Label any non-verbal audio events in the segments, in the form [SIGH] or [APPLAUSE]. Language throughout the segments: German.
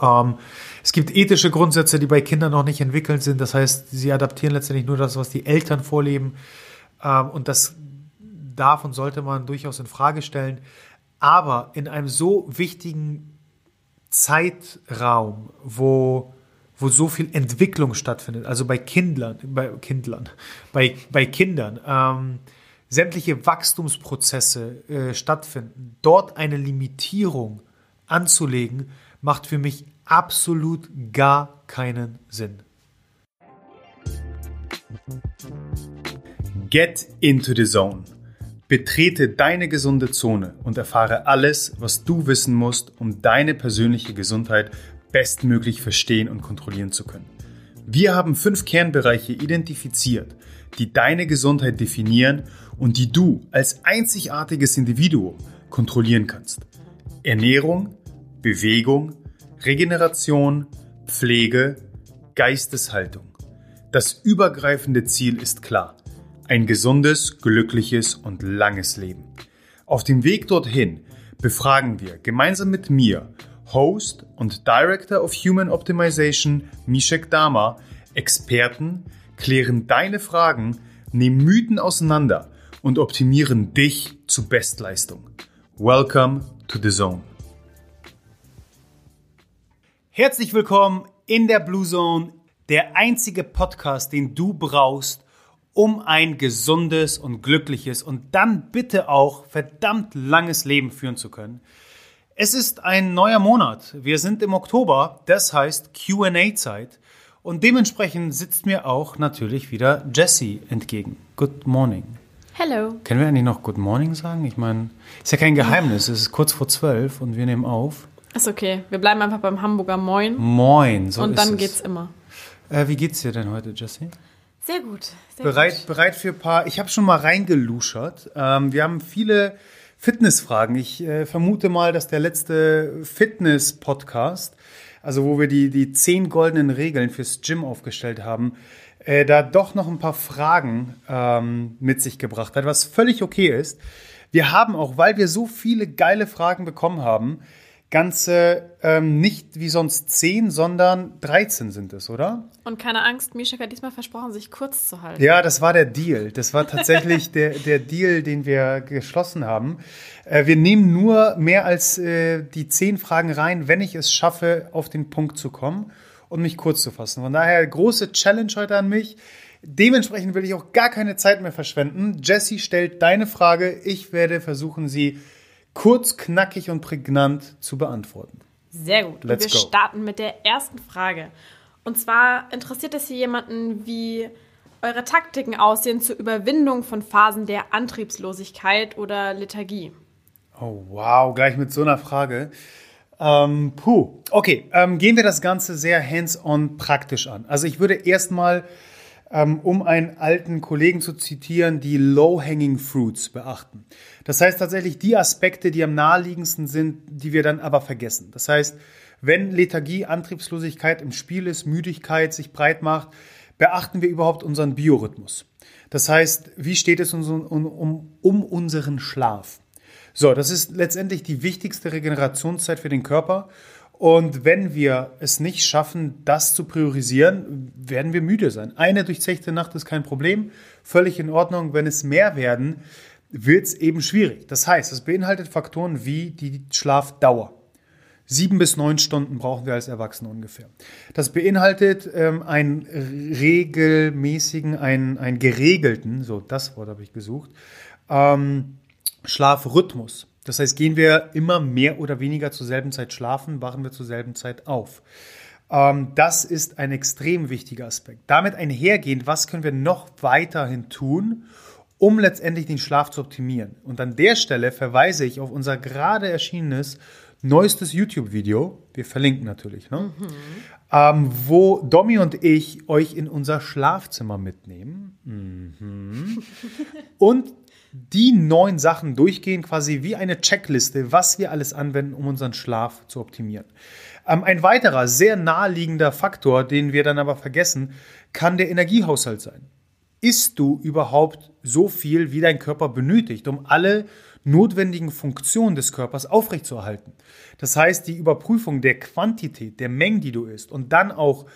Ähm, es gibt ethische Grundsätze, die bei Kindern noch nicht entwickelt sind. Das heißt, sie adaptieren letztendlich nur das, was die Eltern vorleben. Ähm, und das darf und sollte man durchaus in Frage stellen. Aber in einem so wichtigen Zeitraum, wo, wo so viel Entwicklung stattfindet, also bei Kindlern, bei Kindlern, bei, bei Kindern, ähm, sämtliche Wachstumsprozesse äh, stattfinden, dort eine Limitierung anzulegen, macht für mich absolut gar keinen Sinn. Get into the zone. Betrete deine gesunde Zone und erfahre alles, was du wissen musst, um deine persönliche Gesundheit bestmöglich verstehen und kontrollieren zu können. Wir haben fünf Kernbereiche identifiziert, die deine Gesundheit definieren und die du als einzigartiges Individuum kontrollieren kannst. Ernährung, Bewegung, Regeneration, Pflege, Geisteshaltung. Das übergreifende Ziel ist klar. Ein gesundes, glückliches und langes Leben. Auf dem Weg dorthin befragen wir gemeinsam mit mir, Host und Director of Human Optimization Mishek Dama, Experten, klären deine Fragen, nehmen Mythen auseinander und optimieren dich zu Bestleistung. Welcome to the Zone. Herzlich willkommen in der Blue Zone, der einzige Podcast, den du brauchst, um ein gesundes und glückliches und dann bitte auch verdammt langes Leben führen zu können. Es ist ein neuer Monat. Wir sind im Oktober, das heißt QA-Zeit. Und dementsprechend sitzt mir auch natürlich wieder Jessie entgegen. Good morning. Hello. Können wir eigentlich noch Good Morning sagen? Ich meine, ist ja kein Geheimnis. Es ist kurz vor zwölf und wir nehmen auf. Ist okay. Wir bleiben einfach beim Hamburger Moin. Moin, so Und ist dann es. geht's immer. Äh, wie geht's dir denn heute, Jessie? Sehr gut. Sehr Bereit, Gut. bereit für ein paar. Ich habe schon mal reingeluschert. Ähm, wir haben viele Fitnessfragen. Ich äh, vermute mal, dass der letzte Fitness-Podcast, also wo wir die, die zehn goldenen Regeln fürs Gym aufgestellt haben, äh, da doch noch ein paar Fragen ähm, mit sich gebracht hat, was völlig okay ist. Wir haben auch, weil wir so viele geile Fragen bekommen haben, ganze ähm, nicht wie sonst zehn, sondern 13 sind es, oder? Und keine Angst, Mishak hat diesmal versprochen, sich kurz zu halten. Ja, das war der Deal. Das war tatsächlich der, der Deal, den wir geschlossen haben. Äh, wir nehmen nur mehr als äh, die zehn Fragen rein, wenn ich es schaffe, auf den Punkt zu kommen und mich kurz zu fassen. Von daher große Challenge heute an mich. Dementsprechend will ich auch gar keine Zeit mehr verschwenden. Jesse stellt deine Frage. Ich werde versuchen, sie kurz, knackig und prägnant zu beantworten. Sehr gut. Let's und wir go. starten mit der ersten Frage. Und zwar interessiert es hier jemanden, wie eure Taktiken aussehen zur Überwindung von Phasen der Antriebslosigkeit oder Lethargie. Oh, wow, gleich mit so einer Frage. Ähm, puh. Okay, ähm, gehen wir das Ganze sehr hands-on praktisch an. Also ich würde erstmal, um einen alten Kollegen zu zitieren, die low-hanging fruits beachten. Das heißt tatsächlich die Aspekte, die am naheliegendsten sind, die wir dann aber vergessen. Das heißt, wenn Lethargie, Antriebslosigkeit im Spiel ist, Müdigkeit sich breit macht, beachten wir überhaupt unseren Biorhythmus. Das heißt, wie steht es um, um, um unseren Schlaf? So, das ist letztendlich die wichtigste Regenerationszeit für den Körper. Und wenn wir es nicht schaffen, das zu priorisieren, werden wir müde sein. Eine durchzechte Nacht ist kein Problem, völlig in Ordnung. Wenn es mehr werden, wird es eben schwierig. Das heißt, es beinhaltet Faktoren wie die Schlafdauer. Sieben bis neun Stunden brauchen wir als Erwachsene ungefähr. Das beinhaltet ähm, einen regelmäßigen, einen, einen geregelten, so das Wort habe ich gesucht, ähm, Schlafrhythmus. Das heißt, gehen wir immer mehr oder weniger zur selben Zeit schlafen, wachen wir zur selben Zeit auf. Ähm, das ist ein extrem wichtiger Aspekt. Damit einhergehend, was können wir noch weiterhin tun, um letztendlich den Schlaf zu optimieren? Und an der Stelle verweise ich auf unser gerade erschienenes neuestes YouTube-Video. Wir verlinken natürlich, ne? ähm, wo Domi und ich euch in unser Schlafzimmer mitnehmen. Mhm. [LAUGHS] und die neun Sachen durchgehen, quasi wie eine Checkliste, was wir alles anwenden, um unseren Schlaf zu optimieren. Ähm, ein weiterer, sehr naheliegender Faktor, den wir dann aber vergessen, kann der Energiehaushalt sein. Isst du überhaupt so viel, wie dein Körper benötigt, um alle notwendigen Funktionen des Körpers aufrechtzuerhalten. Das heißt, die Überprüfung der Quantität, der Mengen, die du isst und dann auch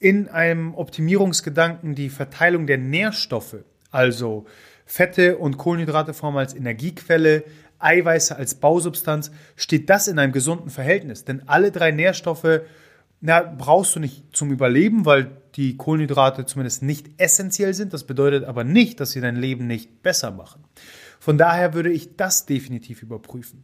in einem Optimierungsgedanken die Verteilung der Nährstoffe, also Fette und Kohlenhydrate formen als Energiequelle, Eiweiße als Bausubstanz, steht das in einem gesunden Verhältnis. Denn alle drei Nährstoffe na, brauchst du nicht zum Überleben, weil die Kohlenhydrate zumindest nicht essentiell sind. Das bedeutet aber nicht, dass sie dein Leben nicht besser machen. Von daher würde ich das definitiv überprüfen.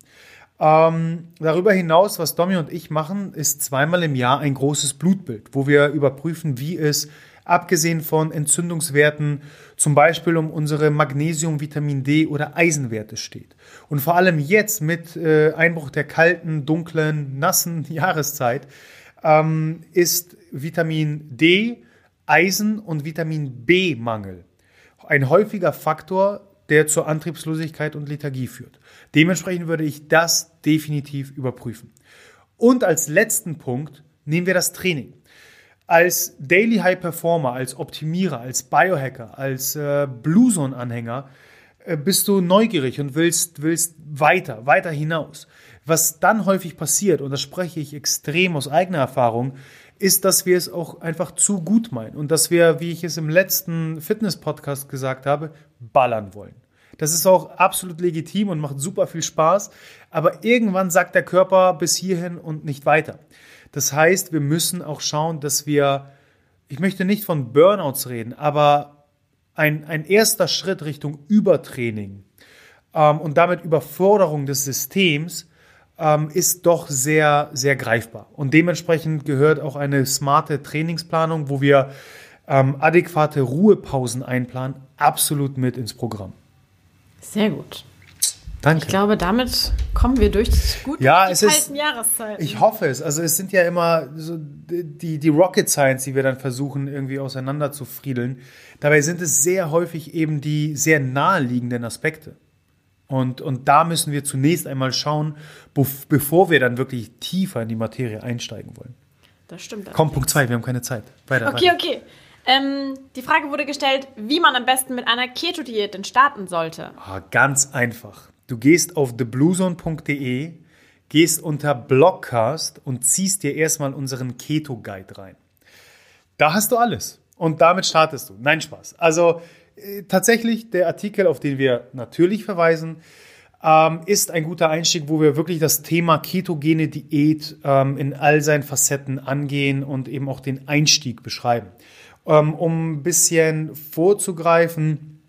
Ähm, darüber hinaus, was Domi und ich machen, ist zweimal im Jahr ein großes Blutbild, wo wir überprüfen, wie es abgesehen von Entzündungswerten, zum Beispiel um unsere Magnesium, Vitamin D oder Eisenwerte steht. Und vor allem jetzt mit äh, Einbruch der kalten, dunklen, nassen [LAUGHS] Jahreszeit ähm, ist Vitamin D, Eisen und Vitamin B-Mangel ein häufiger Faktor, der zur Antriebslosigkeit und Lethargie führt. Dementsprechend würde ich das definitiv überprüfen. Und als letzten Punkt nehmen wir das Training. Als Daily High Performer, als Optimierer, als Biohacker, als äh, Blue Zone Anhänger äh, bist du neugierig und willst, willst weiter, weiter hinaus. Was dann häufig passiert, und das spreche ich extrem aus eigener Erfahrung, ist, dass wir es auch einfach zu gut meinen und dass wir, wie ich es im letzten Fitness-Podcast gesagt habe, ballern wollen. Das ist auch absolut legitim und macht super viel Spaß, aber irgendwann sagt der Körper bis hierhin und nicht weiter. Das heißt, wir müssen auch schauen, dass wir, ich möchte nicht von Burnouts reden, aber ein, ein erster Schritt Richtung Übertraining ähm, und damit Überforderung des Systems ähm, ist doch sehr, sehr greifbar. Und dementsprechend gehört auch eine smarte Trainingsplanung, wo wir ähm, adäquate Ruhepausen einplanen, absolut mit ins Programm. Sehr gut. Danke. Ich glaube, damit kommen wir durch gut ja, die es kalten ist, Jahreszeiten. Ich hoffe es. Also es sind ja immer so die, die Rocket Science, die wir dann versuchen irgendwie auseinander zu friedeln. Dabei sind es sehr häufig eben die sehr naheliegenden Aspekte. Und, und da müssen wir zunächst einmal schauen, bevor wir dann wirklich tiefer in die Materie einsteigen wollen. Das stimmt. Komm, Punkt 2, wir haben keine Zeit. Weiter, okay, weiter. okay. Ähm, die Frage wurde gestellt, wie man am besten mit einer Keto-Diät denn starten sollte. Ah, ganz einfach. Du gehst auf thebluezone.de, gehst unter Blogcast und ziehst dir erstmal unseren Keto-Guide rein. Da hast du alles. Und damit startest du. Nein, Spaß. Also äh, tatsächlich der Artikel, auf den wir natürlich verweisen, ähm, ist ein guter Einstieg, wo wir wirklich das Thema ketogene Diät ähm, in all seinen Facetten angehen und eben auch den Einstieg beschreiben. Ähm, um ein bisschen vorzugreifen,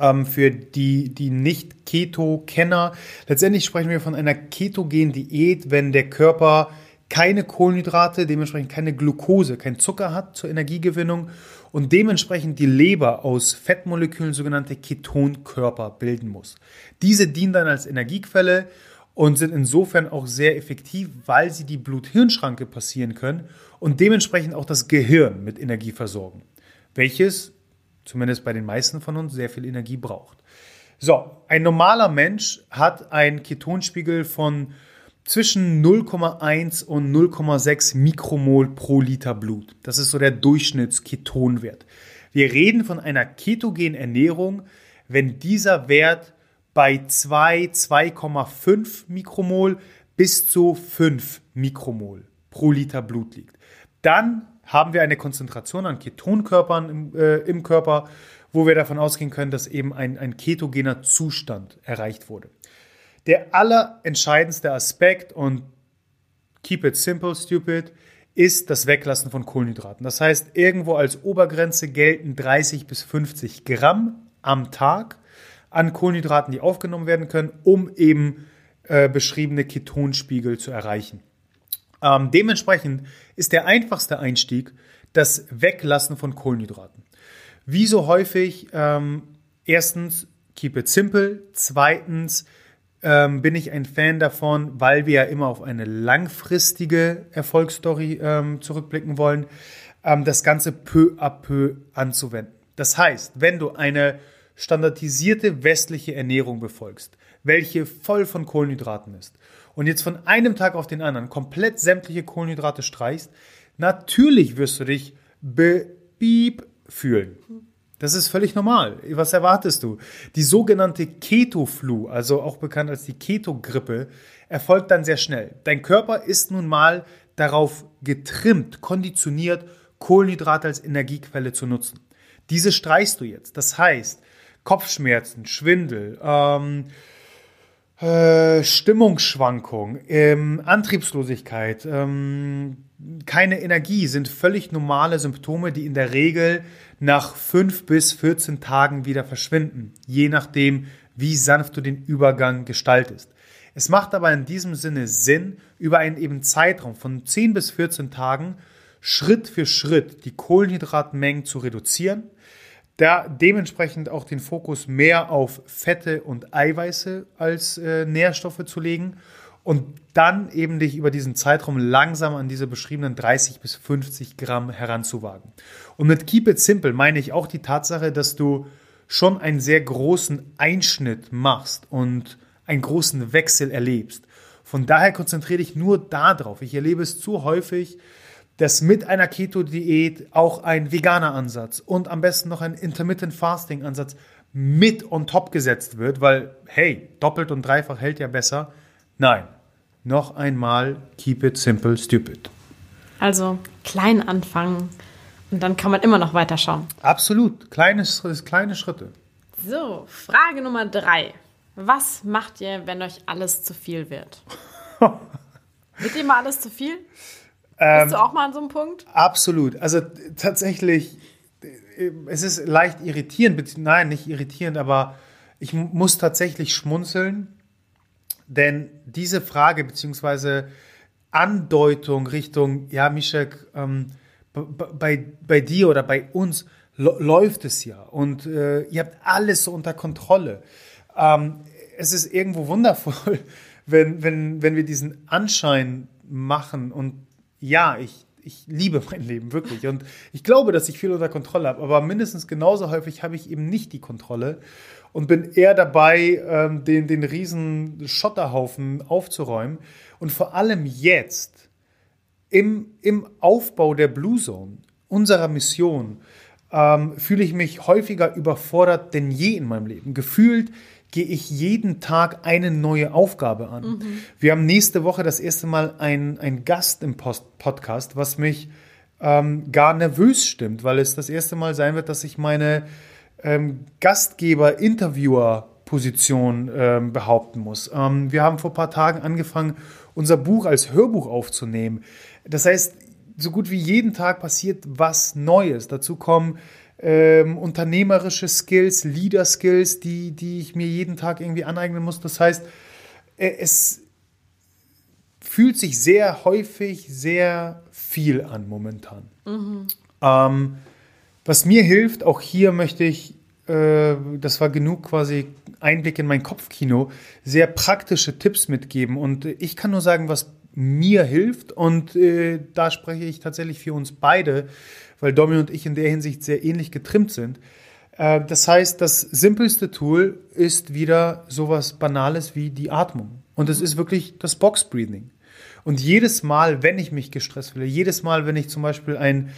ähm, für die, die Nicht-Keto-Kenner, letztendlich sprechen wir von einer ketogenen Diät, wenn der Körper keine Kohlenhydrate, dementsprechend keine Glucose, kein Zucker hat zur Energiegewinnung und dementsprechend die Leber aus Fettmolekülen sogenannte Ketonkörper bilden muss. Diese dienen dann als Energiequelle und sind insofern auch sehr effektiv, weil sie die Blut-Hirn-Schranke passieren können und dementsprechend auch das Gehirn mit Energie versorgen, welches zumindest bei den meisten von uns sehr viel Energie braucht. So, ein normaler Mensch hat einen Ketonspiegel von zwischen 0,1 und 0,6 Mikromol pro Liter Blut. Das ist so der Durchschnittsketonwert. Wir reden von einer ketogenen Ernährung, wenn dieser Wert bei 2, 2,5 Mikromol bis zu 5 Mikromol pro Liter Blut liegt. Dann haben wir eine Konzentration an Ketonkörpern im, äh, im Körper, wo wir davon ausgehen können, dass eben ein, ein ketogener Zustand erreicht wurde. Der allerentscheidendste Aspekt und keep it simple, stupid, ist das Weglassen von Kohlenhydraten. Das heißt, irgendwo als Obergrenze gelten 30 bis 50 Gramm am Tag an Kohlenhydraten, die aufgenommen werden können, um eben äh, beschriebene Ketonspiegel zu erreichen. Ähm, dementsprechend ist der einfachste Einstieg das Weglassen von Kohlenhydraten. Wie so häufig, ähm, erstens, keep it simple. Zweitens, ähm, bin ich ein Fan davon, weil wir ja immer auf eine langfristige Erfolgsstory ähm, zurückblicken wollen, ähm, das Ganze peu à peu anzuwenden. Das heißt, wenn du eine standardisierte westliche Ernährung befolgst, welche voll von Kohlenhydraten ist, und jetzt von einem Tag auf den anderen komplett sämtliche Kohlenhydrate streichst, natürlich wirst du dich beep fühlen. Das ist völlig normal. Was erwartest du? Die sogenannte Keto-Flu, also auch bekannt als die Keto-Grippe, erfolgt dann sehr schnell. Dein Körper ist nun mal darauf getrimmt, konditioniert, Kohlenhydrate als Energiequelle zu nutzen. Diese streichst du jetzt. Das heißt, Kopfschmerzen, Schwindel, ähm, äh, Stimmungsschwankung, ähm, Antriebslosigkeit, ähm, keine Energie sind völlig normale Symptome, die in der Regel nach fünf bis 14 Tagen wieder verschwinden, je nachdem, wie sanft du den Übergang gestaltest. Es macht aber in diesem Sinne Sinn, über einen eben Zeitraum von 10 bis 14 Tagen Schritt für Schritt die Kohlenhydratmengen zu reduzieren, da dementsprechend auch den Fokus mehr auf Fette und Eiweiße als äh, Nährstoffe zu legen und dann eben dich über diesen Zeitraum langsam an diese beschriebenen 30 bis 50 Gramm heranzuwagen. Und mit Keep It Simple meine ich auch die Tatsache, dass du schon einen sehr großen Einschnitt machst und einen großen Wechsel erlebst. Von daher konzentriere dich nur darauf. Ich erlebe es zu häufig, dass mit einer Keto-Diät auch ein veganer Ansatz und am besten noch ein Intermittent Fasting Ansatz mit on top gesetzt wird, weil, hey, doppelt und dreifach hält ja besser. Nein, noch einmal, keep it simple, stupid. Also klein anfangen und dann kann man immer noch weiterschauen. Absolut, kleine, kleine Schritte. So, Frage Nummer drei. Was macht ihr, wenn euch alles zu viel wird? [LAUGHS] wird dir mal alles zu viel? Ähm, Bist du auch mal an so einem Punkt? Absolut. Also tatsächlich, es ist leicht irritierend, nein, nicht irritierend, aber ich muss tatsächlich schmunzeln, denn diese Frage beziehungsweise Andeutung Richtung, ja, Mischek, ähm, bei, bei dir oder bei uns läuft es ja und äh, ihr habt alles so unter Kontrolle. Ähm, es ist irgendwo wundervoll, [LAUGHS] wenn, wenn, wenn wir diesen Anschein machen und ja, ich, ich liebe mein Leben wirklich. Und ich glaube, dass ich viel unter Kontrolle habe, aber mindestens genauso häufig habe ich eben nicht die Kontrolle und bin eher dabei, ähm, den, den riesen Schotterhaufen aufzuräumen. Und vor allem jetzt im, im Aufbau der Blue Zone, unserer Mission, ähm, fühle ich mich häufiger überfordert denn je in meinem Leben. Gefühlt gehe ich jeden Tag eine neue Aufgabe an. Mhm. Wir haben nächste Woche das erste Mal einen Gast im Post Podcast, was mich ähm, gar nervös stimmt, weil es das erste Mal sein wird, dass ich meine ähm, Gastgeber-Interviewer-Position ähm, behaupten muss. Ähm, wir haben vor ein paar Tagen angefangen, unser Buch als Hörbuch aufzunehmen. Das heißt, so gut wie jeden Tag passiert was Neues. Dazu kommen ähm, unternehmerische Skills, Leader-Skills, die, die ich mir jeden Tag irgendwie aneignen muss. Das heißt, äh, es fühlt sich sehr häufig sehr viel an momentan. Mhm. Ähm, was mir hilft, auch hier möchte ich, äh, das war genug quasi Einblick in mein Kopfkino, sehr praktische Tipps mitgeben. Und ich kann nur sagen, was mir hilft. Und äh, da spreche ich tatsächlich für uns beide, weil Domi und ich in der Hinsicht sehr ähnlich getrimmt sind. Äh, das heißt, das simpelste Tool ist wieder sowas Banales wie die Atmung. Und es ist wirklich das Box Breathing. Und jedes Mal, wenn ich mich gestresst fühle, jedes Mal, wenn ich zum Beispiel einen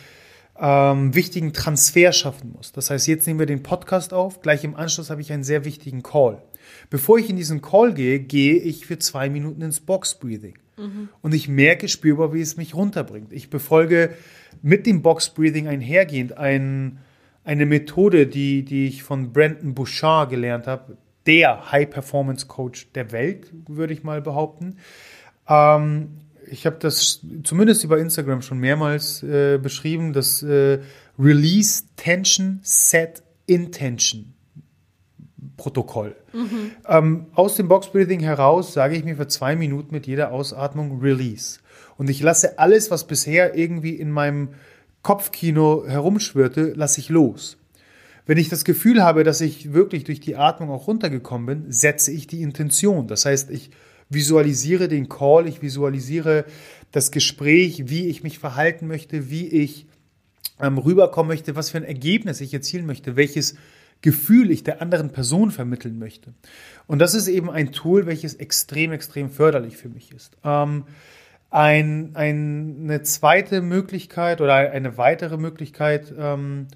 ähm, wichtigen Transfer schaffen muss. Das heißt, jetzt nehmen wir den Podcast auf, gleich im Anschluss habe ich einen sehr wichtigen Call. Bevor ich in diesen Call gehe, gehe ich für zwei Minuten ins Box Breathing. Mhm. Und ich merke spürbar, wie es mich runterbringt. Ich befolge mit dem Box Breathing einhergehend ein, eine Methode, die, die ich von Brandon Bouchard gelernt habe, der High Performance Coach der Welt, würde ich mal behaupten. Ähm, ich habe das zumindest über Instagram schon mehrmals äh, beschrieben, das äh, Release Tension Set Intention Protokoll. Mhm. Ähm, aus dem Box Breathing heraus sage ich mir für zwei Minuten mit jeder Ausatmung Release. Und ich lasse alles, was bisher irgendwie in meinem Kopfkino herumschwirrte, lasse ich los. Wenn ich das Gefühl habe, dass ich wirklich durch die Atmung auch runtergekommen bin, setze ich die Intention. Das heißt, ich visualisiere den Call, ich visualisiere das Gespräch, wie ich mich verhalten möchte, wie ich ähm, rüberkommen möchte, was für ein Ergebnis ich erzielen möchte, welches Gefühl ich der anderen Person vermitteln möchte. Und das ist eben ein Tool, welches extrem, extrem förderlich für mich ist. Ähm, ein, ein, eine zweite Möglichkeit oder eine weitere Möglichkeit, ähm,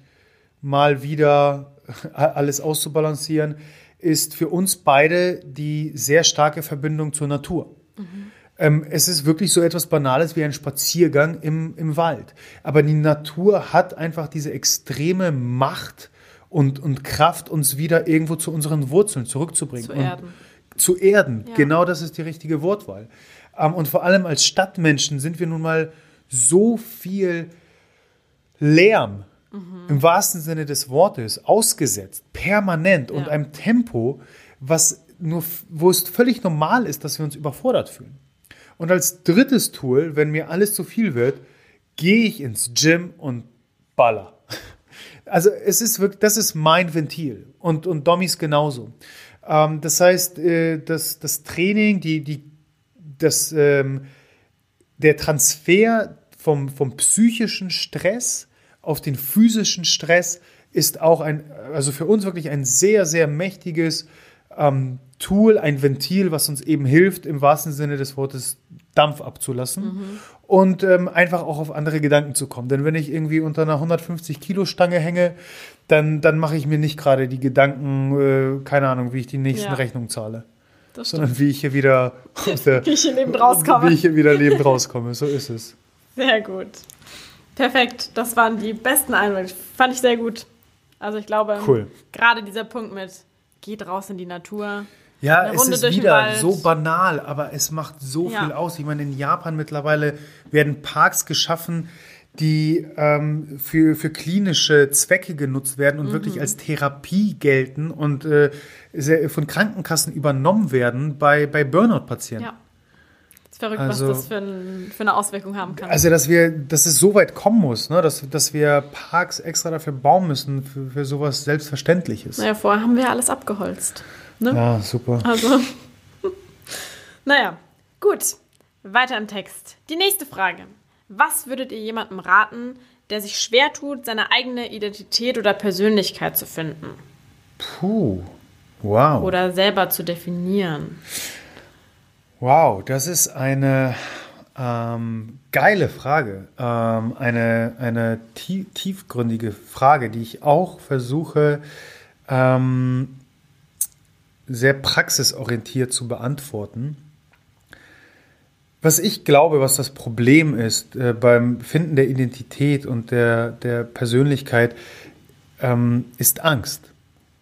mal wieder [LAUGHS] alles auszubalancieren, ist für uns beide die sehr starke Verbindung zur Natur. Mhm. Ähm, es ist wirklich so etwas Banales wie ein Spaziergang im, im Wald. Aber die Natur hat einfach diese extreme Macht und, und Kraft, uns wieder irgendwo zu unseren Wurzeln zurückzubringen. Zu erden. Und zu erden, ja. genau das ist die richtige Wortwahl. Ähm, und vor allem als Stadtmenschen sind wir nun mal so viel Lärm mhm. im wahrsten Sinne des Wortes ausgesetzt, permanent ja. und einem Tempo, was nur, wo es völlig normal ist, dass wir uns überfordert fühlen. Und als drittes Tool, wenn mir alles zu viel wird, gehe ich ins Gym und baller. [LAUGHS] Also es ist wirklich, das ist mein Ventil und, und Dommys genauso. Ähm, das heißt, äh, das, das Training, die, die, das, ähm, der Transfer vom, vom psychischen Stress auf den physischen Stress ist auch ein, also für uns wirklich ein sehr, sehr mächtiges ähm, Tool, ein Ventil, was uns eben hilft, im wahrsten Sinne des Wortes Dampf abzulassen mhm. Und ähm, einfach auch auf andere Gedanken zu kommen. Denn wenn ich irgendwie unter einer 150 Kilo Stange hänge, dann, dann mache ich mir nicht gerade die Gedanken, äh, keine Ahnung, wie ich die nächsten ja. Rechnungen zahle. sondern wie ich hier wieder [LAUGHS] der, wie ich hier lebend rauskomme. Wie ich hier wieder lebend rauskomme. So ist es. Sehr gut. Perfekt. Das waren die besten Einwände. Fand ich sehr gut. Also ich glaube, cool. gerade dieser Punkt mit geht raus in die Natur. Ja, es ist wieder so banal, aber es macht so ja. viel aus. Ich meine, in Japan mittlerweile werden Parks geschaffen, die ähm, für, für klinische Zwecke genutzt werden und mhm. wirklich als Therapie gelten und äh, von Krankenkassen übernommen werden bei, bei Burnout-Patienten. Ja. Das ist verrückt, also, was das für, ein, für, eine Auswirkung haben kann. Also, dass wir, dass es so weit kommen muss, ne? dass, dass wir Parks extra dafür bauen müssen, für, für sowas Selbstverständliches. Naja, vorher haben wir alles abgeholzt. Ne? Ja, super. Also, naja, gut. Weiter im Text. Die nächste Frage. Was würdet ihr jemandem raten, der sich schwer tut, seine eigene Identität oder Persönlichkeit zu finden? Puh, wow. Oder selber zu definieren? Wow, das ist eine ähm, geile Frage. Ähm, eine eine tief, tiefgründige Frage, die ich auch versuche, ähm, sehr praxisorientiert zu beantworten. Was ich glaube, was das Problem ist äh, beim Finden der Identität und der, der Persönlichkeit, ähm, ist Angst.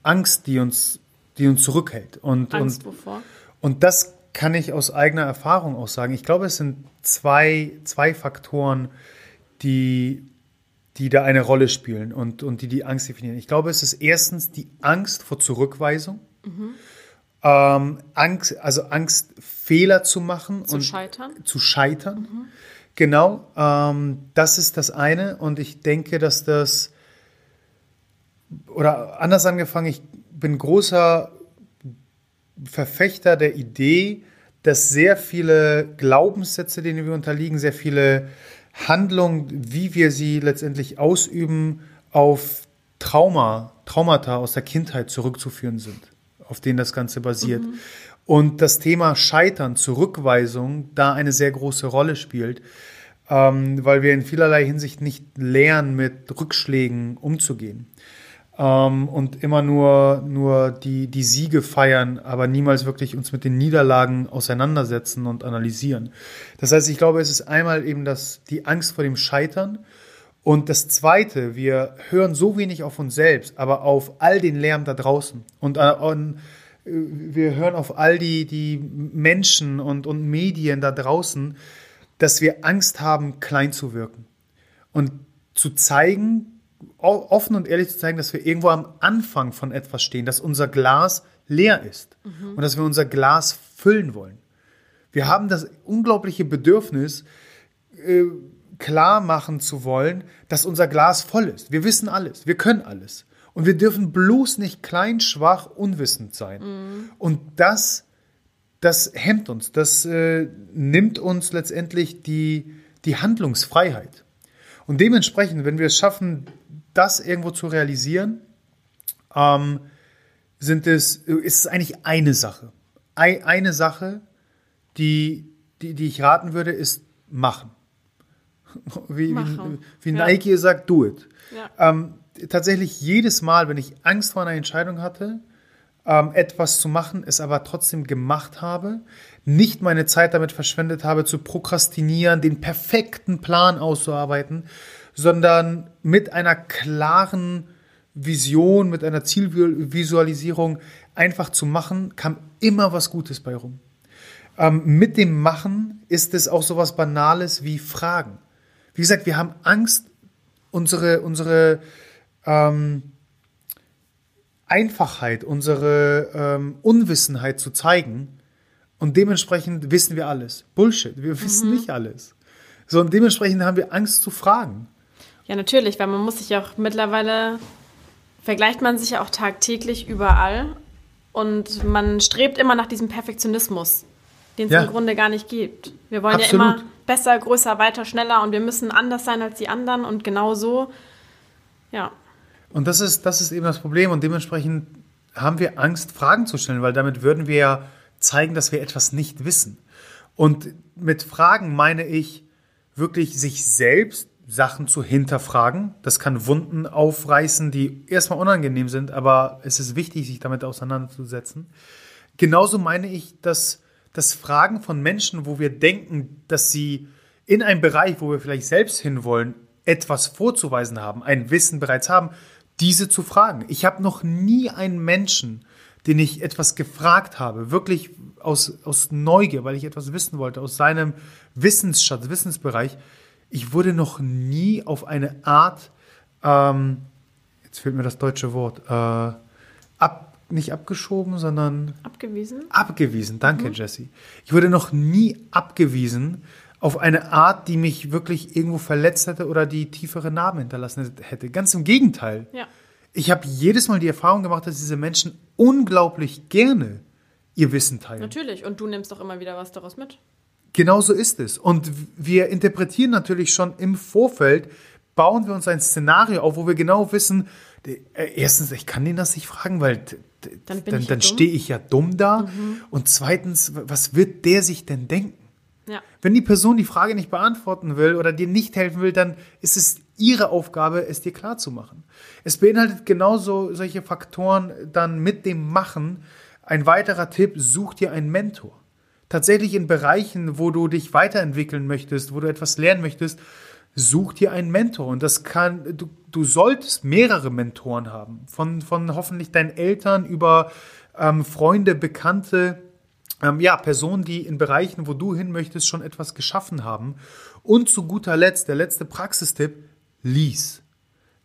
Angst, die uns, die uns zurückhält. Und, Angst und, wovor? Und das kann ich aus eigener Erfahrung auch sagen. Ich glaube, es sind zwei, zwei Faktoren, die, die da eine Rolle spielen und, und die die Angst definieren. Ich glaube, es ist erstens die Angst vor Zurückweisung. Mhm. Ähm, Angst, also Angst, Fehler zu machen zu und scheitern. zu scheitern. Mhm. Genau, ähm, das ist das eine. Und ich denke, dass das, oder anders angefangen, ich bin großer Verfechter der Idee, dass sehr viele Glaubenssätze, denen wir unterliegen, sehr viele Handlungen, wie wir sie letztendlich ausüben, auf Trauma, Traumata aus der Kindheit zurückzuführen sind auf denen das Ganze basiert. Mhm. Und das Thema Scheitern, Zurückweisung, da eine sehr große Rolle spielt, ähm, weil wir in vielerlei Hinsicht nicht lernen, mit Rückschlägen umzugehen. Ähm, und immer nur, nur die, die Siege feiern, aber niemals wirklich uns mit den Niederlagen auseinandersetzen und analysieren. Das heißt, ich glaube, es ist einmal eben das, die Angst vor dem Scheitern. Und das Zweite, wir hören so wenig auf uns selbst, aber auf all den Lärm da draußen. Und, äh, und äh, wir hören auf all die, die Menschen und, und Medien da draußen, dass wir Angst haben, klein zu wirken. Und zu zeigen, offen und ehrlich zu zeigen, dass wir irgendwo am Anfang von etwas stehen, dass unser Glas leer ist mhm. und dass wir unser Glas füllen wollen. Wir haben das unglaubliche Bedürfnis, äh, klar machen zu wollen, dass unser Glas voll ist. Wir wissen alles, wir können alles. Und wir dürfen bloß nicht klein, schwach, unwissend sein. Mhm. Und das, das hemmt uns, das äh, nimmt uns letztendlich die, die Handlungsfreiheit. Und dementsprechend, wenn wir es schaffen, das irgendwo zu realisieren, ähm, sind es, ist es eigentlich eine Sache. Eine Sache, die, die, die ich raten würde, ist machen. Wie, wie, wie Nike ja. sagt, do it. Ja. Ähm, tatsächlich jedes Mal, wenn ich Angst vor einer Entscheidung hatte, ähm, etwas zu machen, es aber trotzdem gemacht habe, nicht meine Zeit damit verschwendet habe, zu prokrastinieren, den perfekten Plan auszuarbeiten, sondern mit einer klaren Vision, mit einer Zielvisualisierung einfach zu machen, kam immer was Gutes bei rum. Ähm, mit dem Machen ist es auch so was Banales wie Fragen. Wie gesagt, wir haben Angst, unsere, unsere ähm, Einfachheit, unsere ähm, Unwissenheit zu zeigen. Und dementsprechend wissen wir alles. Bullshit, wir wissen mhm. nicht alles. So, und dementsprechend haben wir Angst zu fragen. Ja, natürlich, weil man muss sich auch mittlerweile, vergleicht man sich ja auch tagtäglich überall und man strebt immer nach diesem Perfektionismus, den es ja. im Grunde gar nicht gibt. Wir wollen Absolut. ja immer besser, größer, weiter, schneller und wir müssen anders sein als die anderen und genau so, ja. Und das ist, das ist eben das Problem und dementsprechend haben wir Angst, Fragen zu stellen, weil damit würden wir ja zeigen, dass wir etwas nicht wissen. Und mit Fragen meine ich wirklich sich selbst Sachen zu hinterfragen. Das kann Wunden aufreißen, die erstmal unangenehm sind, aber es ist wichtig, sich damit auseinanderzusetzen. Genauso meine ich, dass das Fragen von Menschen, wo wir denken, dass sie in einem Bereich, wo wir vielleicht selbst hinwollen, etwas vorzuweisen haben, ein Wissen bereits haben, diese zu fragen. Ich habe noch nie einen Menschen, den ich etwas gefragt habe, wirklich aus, aus Neugier, weil ich etwas wissen wollte, aus seinem Wissensschatz, Wissensbereich. Ich wurde noch nie auf eine Art, ähm, jetzt fehlt mir das deutsche Wort, äh, nicht abgeschoben, sondern abgewiesen. Abgewiesen, danke, mhm. Jesse. Ich wurde noch nie abgewiesen auf eine Art, die mich wirklich irgendwo verletzt hätte oder die tiefere Narben hinterlassen hätte. Ganz im Gegenteil. Ja. Ich habe jedes Mal die Erfahrung gemacht, dass diese Menschen unglaublich gerne ihr Wissen teilen. Natürlich, und du nimmst doch immer wieder was daraus mit. Genau so ist es. Und wir interpretieren natürlich schon im Vorfeld, bauen wir uns ein Szenario auf, wo wir genau wissen, äh, erstens, ich kann den das nicht fragen, weil dann, dann, dann stehe ich ja dumm da. Mhm. Und zweitens, was wird der sich denn denken? Ja. Wenn die Person die Frage nicht beantworten will oder dir nicht helfen will, dann ist es ihre Aufgabe, es dir klar zu machen. Es beinhaltet genauso solche Faktoren dann mit dem Machen. Ein weiterer Tipp, such dir einen Mentor. Tatsächlich in Bereichen, wo du dich weiterentwickeln möchtest, wo du etwas lernen möchtest, such dir einen Mentor. Und das kann, du, du solltest mehrere Mentoren haben. Von, von hoffentlich deinen Eltern über ähm, Freunde, Bekannte, ähm, ja, Personen, die in Bereichen, wo du hin möchtest, schon etwas geschaffen haben. Und zu guter Letzt, der letzte Praxistipp, lies.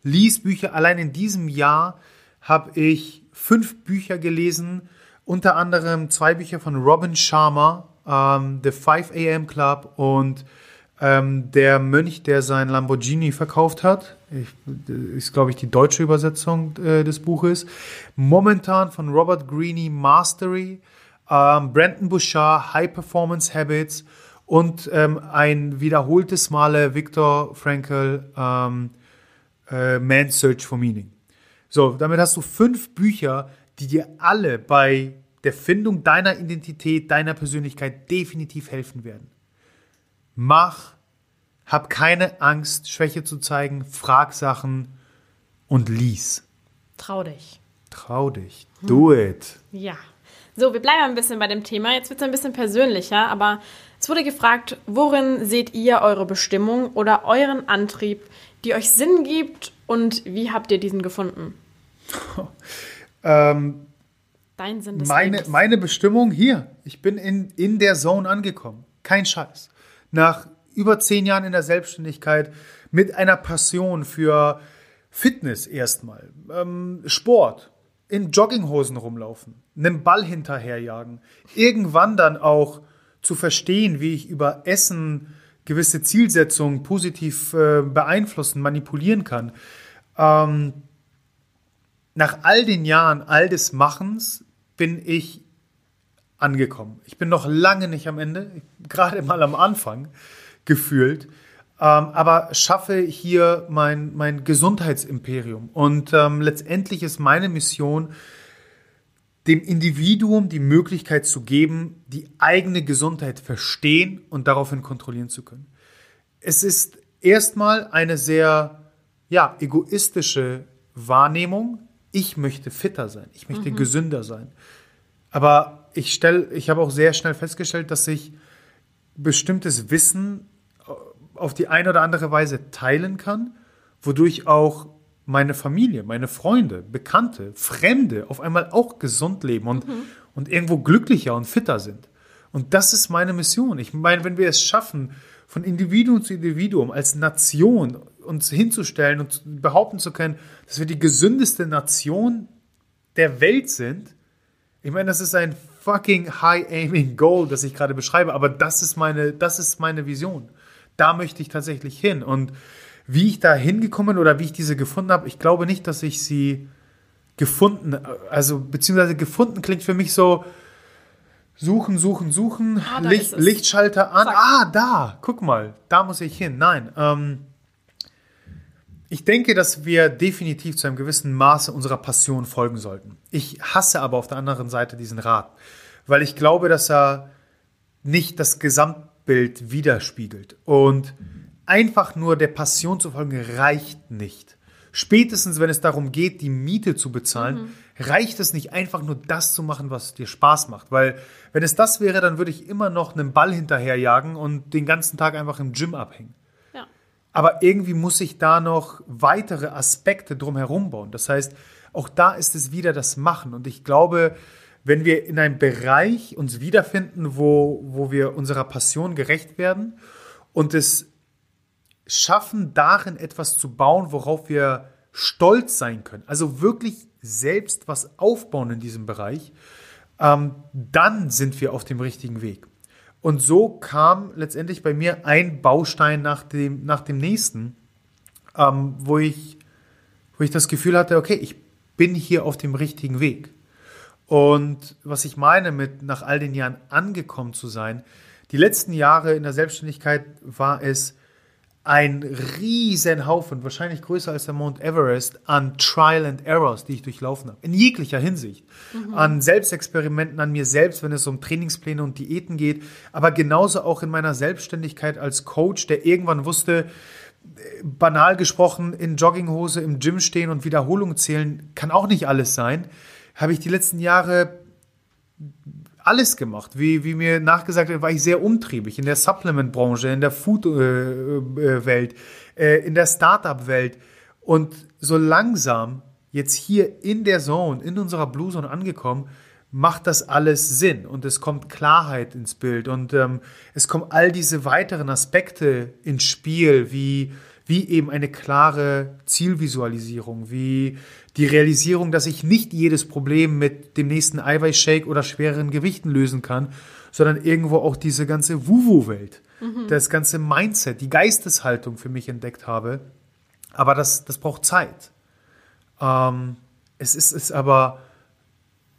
Lies Bücher. Allein in diesem Jahr habe ich fünf Bücher gelesen, unter anderem zwei Bücher von Robin Sharma, ähm, The 5 AM Club und ähm, der Mönch, der sein Lamborghini verkauft hat. Ich, ist, glaube ich, die deutsche Übersetzung äh, des Buches. Momentan von Robert Greene Mastery ähm, Brandon Bouchard, High Performance Habits und ähm, ein wiederholtes Male Viktor Frankl, ähm, äh, Man's Search for Meaning. So, damit hast du fünf Bücher, die dir alle bei der Findung deiner Identität, deiner Persönlichkeit definitiv helfen werden. Mach, hab keine Angst, Schwäche zu zeigen, frag Sachen und lies. Trau dich. Trau dich. Do hm. it. Ja. So, wir bleiben ein bisschen bei dem Thema. Jetzt wird es ein bisschen persönlicher, aber es wurde gefragt, worin seht ihr eure Bestimmung oder euren Antrieb, die euch Sinn gibt und wie habt ihr diesen gefunden? [LAUGHS] ähm, Dein Sinn des meine, Lebens. meine Bestimmung hier. Ich bin in, in der Zone angekommen. Kein Scheiß. Nach über zehn Jahren in der Selbstständigkeit mit einer Passion für Fitness erstmal, ähm, Sport, in Jogginghosen rumlaufen, einem Ball hinterherjagen, irgendwann dann auch zu verstehen, wie ich über Essen gewisse Zielsetzungen positiv äh, beeinflussen, manipulieren kann. Ähm, nach all den Jahren, all des Machens bin ich angekommen. Ich bin noch lange nicht am Ende, gerade mal am Anfang gefühlt, ähm, aber schaffe hier mein, mein Gesundheitsimperium. Und ähm, letztendlich ist meine Mission, dem Individuum die Möglichkeit zu geben, die eigene Gesundheit verstehen und daraufhin kontrollieren zu können. Es ist erstmal eine sehr ja, egoistische Wahrnehmung. Ich möchte fitter sein, ich möchte mhm. gesünder sein. Aber ich stelle, ich habe auch sehr schnell festgestellt, dass ich bestimmtes Wissen auf die eine oder andere Weise teilen kann, wodurch auch meine Familie, meine Freunde, Bekannte, Fremde auf einmal auch gesund leben und, mhm. und irgendwo glücklicher und fitter sind. Und das ist meine Mission. Ich meine, wenn wir es schaffen, von Individuum zu Individuum als Nation uns hinzustellen und behaupten zu können, dass wir die gesündeste Nation der Welt sind, ich meine, das ist ein fucking high-aiming Goal, das ich gerade beschreibe, aber das ist meine, das ist meine Vision. Da möchte ich tatsächlich hin. Und wie ich da hingekommen oder wie ich diese gefunden habe, ich glaube nicht, dass ich sie gefunden, also beziehungsweise gefunden klingt für mich so, suchen, suchen, suchen, ah, Licht, Lichtschalter an, Zack. ah, da, guck mal, da muss ich hin. Nein, ähm, ich denke, dass wir definitiv zu einem gewissen Maße unserer Passion folgen sollten. Ich hasse aber auf der anderen Seite diesen Rat, weil ich glaube, dass er nicht das Gesamtbild widerspiegelt. Und einfach nur der Passion zu folgen reicht nicht. Spätestens, wenn es darum geht, die Miete zu bezahlen, mhm. reicht es nicht einfach nur das zu machen, was dir Spaß macht. Weil wenn es das wäre, dann würde ich immer noch einen Ball hinterherjagen und den ganzen Tag einfach im Gym abhängen. Aber irgendwie muss ich da noch weitere Aspekte drumherum bauen. Das heißt, auch da ist es wieder das Machen. Und ich glaube, wenn wir in einem Bereich uns wiederfinden, wo, wo wir unserer Passion gerecht werden und es schaffen, darin etwas zu bauen, worauf wir stolz sein können, also wirklich selbst was aufbauen in diesem Bereich, ähm, dann sind wir auf dem richtigen Weg. Und so kam letztendlich bei mir ein Baustein nach dem, nach dem nächsten, ähm, wo, ich, wo ich das Gefühl hatte, okay, ich bin hier auf dem richtigen Weg. Und was ich meine mit nach all den Jahren angekommen zu sein, die letzten Jahre in der Selbstständigkeit war es, ein riesen Haufen, wahrscheinlich größer als der Mount Everest, an Trial and Errors, die ich durchlaufen habe. In jeglicher Hinsicht. Mhm. An Selbstexperimenten an mir selbst, wenn es um Trainingspläne und Diäten geht, aber genauso auch in meiner Selbstständigkeit als Coach, der irgendwann wusste, banal gesprochen, in Jogginghose im Gym stehen und Wiederholung zählen, kann auch nicht alles sein. Habe ich die letzten Jahre alles gemacht. Wie, wie mir nachgesagt wird, war ich sehr umtriebig in der Supplement-Branche, in der Food-Welt, äh, äh, in der Startup-Welt. Und so langsam, jetzt hier in der Zone, in unserer Blue Zone angekommen, macht das alles Sinn und es kommt Klarheit ins Bild und ähm, es kommen all diese weiteren Aspekte ins Spiel, wie wie eben eine klare Zielvisualisierung, wie die Realisierung, dass ich nicht jedes Problem mit dem nächsten Eiweißshake oder schwereren Gewichten lösen kann, sondern irgendwo auch diese ganze Wuwu-Welt, mhm. das ganze Mindset, die Geisteshaltung für mich entdeckt habe. Aber das, das braucht Zeit. Ähm, es ist es aber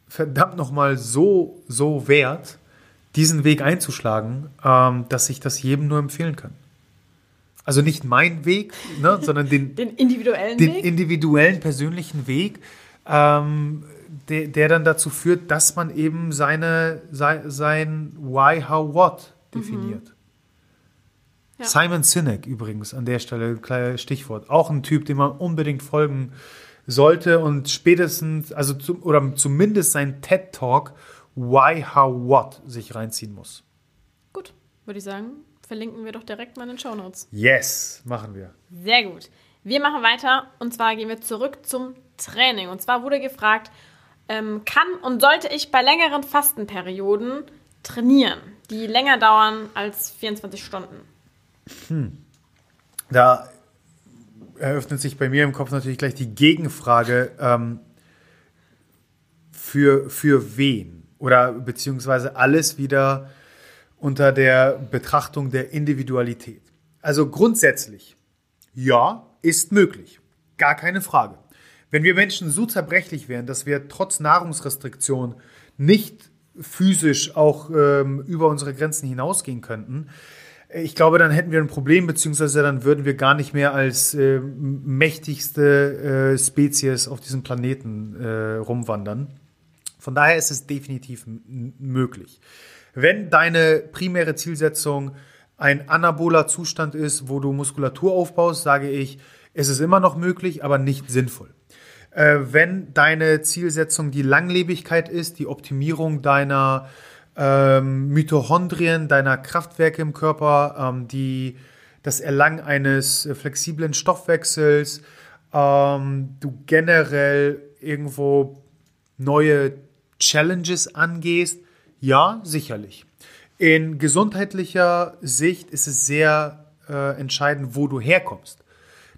verdammt nochmal so, so wert, diesen Weg einzuschlagen, ähm, dass ich das jedem nur empfehlen kann. Also nicht mein Weg, ne, [LAUGHS] sondern den, den individuellen den Weg? individuellen, persönlichen Weg, ähm, der, der dann dazu führt, dass man eben seine, sein, sein Why, How, What definiert. Mhm. Ja. Simon Sinek übrigens an der Stelle, kleines Stichwort. Auch ein Typ, dem man unbedingt folgen sollte und spätestens, also zu, oder zumindest sein TED Talk Why, How, What sich reinziehen muss. Gut, würde ich sagen, verlinken wir doch direkt mal in den Show Notes. Yes, machen wir. Sehr gut. Wir machen weiter und zwar gehen wir zurück zum Training. Und zwar wurde gefragt, ähm, kann und sollte ich bei längeren Fastenperioden trainieren, die länger dauern als 24 Stunden? Hm. Da eröffnet sich bei mir im Kopf natürlich gleich die Gegenfrage, ähm, für, für wen? Oder beziehungsweise alles wieder unter der Betrachtung der Individualität. Also grundsätzlich, ja, ist möglich. Gar keine Frage. Wenn wir Menschen so zerbrechlich wären, dass wir trotz Nahrungsrestriktion nicht physisch auch ähm, über unsere Grenzen hinausgehen könnten, ich glaube, dann hätten wir ein Problem, beziehungsweise dann würden wir gar nicht mehr als äh, mächtigste äh, Spezies auf diesem Planeten äh, rumwandern. Von daher ist es definitiv möglich. Wenn deine primäre Zielsetzung ein anaboler Zustand ist, wo du Muskulatur aufbaust, sage ich, es ist immer noch möglich, aber nicht sinnvoll. Äh, wenn deine Zielsetzung die Langlebigkeit ist, die Optimierung deiner ähm, Mitochondrien, deiner Kraftwerke im Körper, ähm, die, das Erlangen eines flexiblen Stoffwechsels, ähm, du generell irgendwo neue Challenges angehst, ja, sicherlich. In gesundheitlicher Sicht ist es sehr äh, entscheidend, wo du herkommst.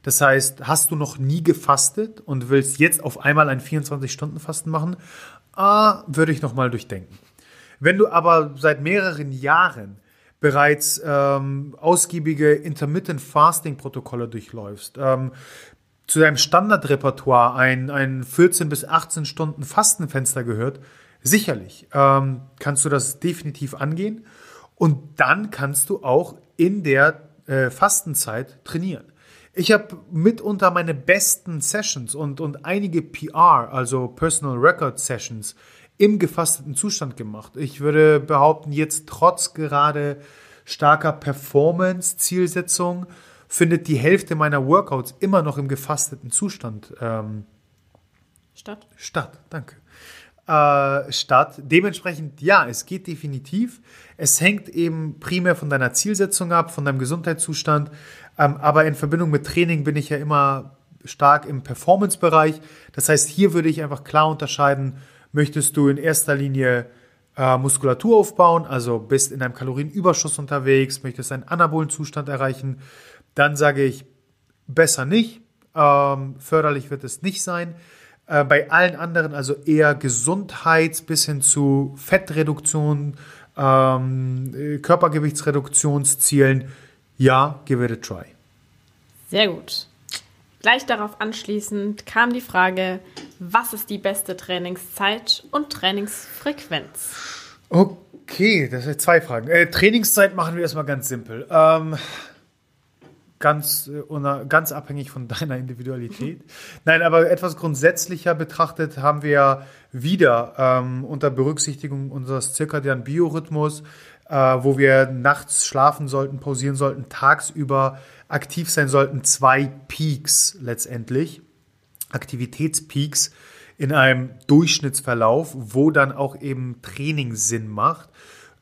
Das heißt, hast du noch nie gefastet und willst jetzt auf einmal ein 24-Stunden-Fasten machen, ah, würde ich nochmal durchdenken. Wenn du aber seit mehreren Jahren bereits ähm, ausgiebige Intermittent Fasting Protokolle durchläufst, ähm, zu deinem Standardrepertoire ein, ein 14 bis 18 Stunden Fastenfenster gehört, sicherlich ähm, kannst du das definitiv angehen und dann kannst du auch in der äh, Fastenzeit trainieren. Ich habe mitunter meine besten Sessions und, und einige PR, also Personal Record Sessions, im gefasteten Zustand gemacht. Ich würde behaupten, jetzt trotz gerade starker Performance-Zielsetzung findet die Hälfte meiner Workouts immer noch im gefasteten Zustand ähm, statt. Statt, danke. Äh, statt. Dementsprechend, ja, es geht definitiv. Es hängt eben primär von deiner Zielsetzung ab, von deinem Gesundheitszustand. Ähm, aber in Verbindung mit Training bin ich ja immer stark im Performance-Bereich. Das heißt, hier würde ich einfach klar unterscheiden, möchtest du in erster Linie äh, Muskulatur aufbauen, also bist in einem Kalorienüberschuss unterwegs, möchtest einen anabolen Zustand erreichen, dann sage ich besser nicht. Ähm, förderlich wird es nicht sein. Äh, bei allen anderen, also eher Gesundheits- bis hin zu Fettreduktion, ähm, Körpergewichtsreduktionszielen, ja, give it a try. Sehr gut. Gleich darauf anschließend kam die Frage, was ist die beste Trainingszeit und Trainingsfrequenz? Okay, das sind zwei Fragen. Äh, Trainingszeit machen wir erstmal ganz simpel. Ähm, ganz, äh, ganz abhängig von [LAUGHS] deiner Individualität. Nein, aber etwas grundsätzlicher betrachtet haben wir wieder ähm, unter Berücksichtigung unseres zirkadianen Biorhythmus äh, wo wir nachts schlafen sollten, pausieren sollten, tagsüber aktiv sein sollten. Zwei Peaks letztendlich, Aktivitätspeaks in einem Durchschnittsverlauf, wo dann auch eben Training Sinn macht.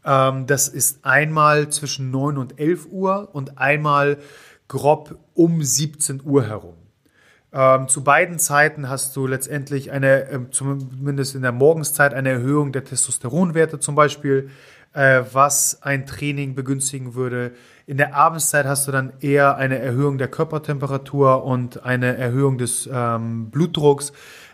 Ähm, das ist einmal zwischen 9 und 11 Uhr und einmal grob um 17 Uhr herum. Ähm, zu beiden Zeiten hast du letztendlich eine, äh, zumindest in der Morgenszeit, eine Erhöhung der Testosteronwerte zum Beispiel äh, was ein Training begünstigen würde. In der Abendszeit hast du dann eher eine Erhöhung der Körpertemperatur und eine Erhöhung des ähm, Blutdrucks,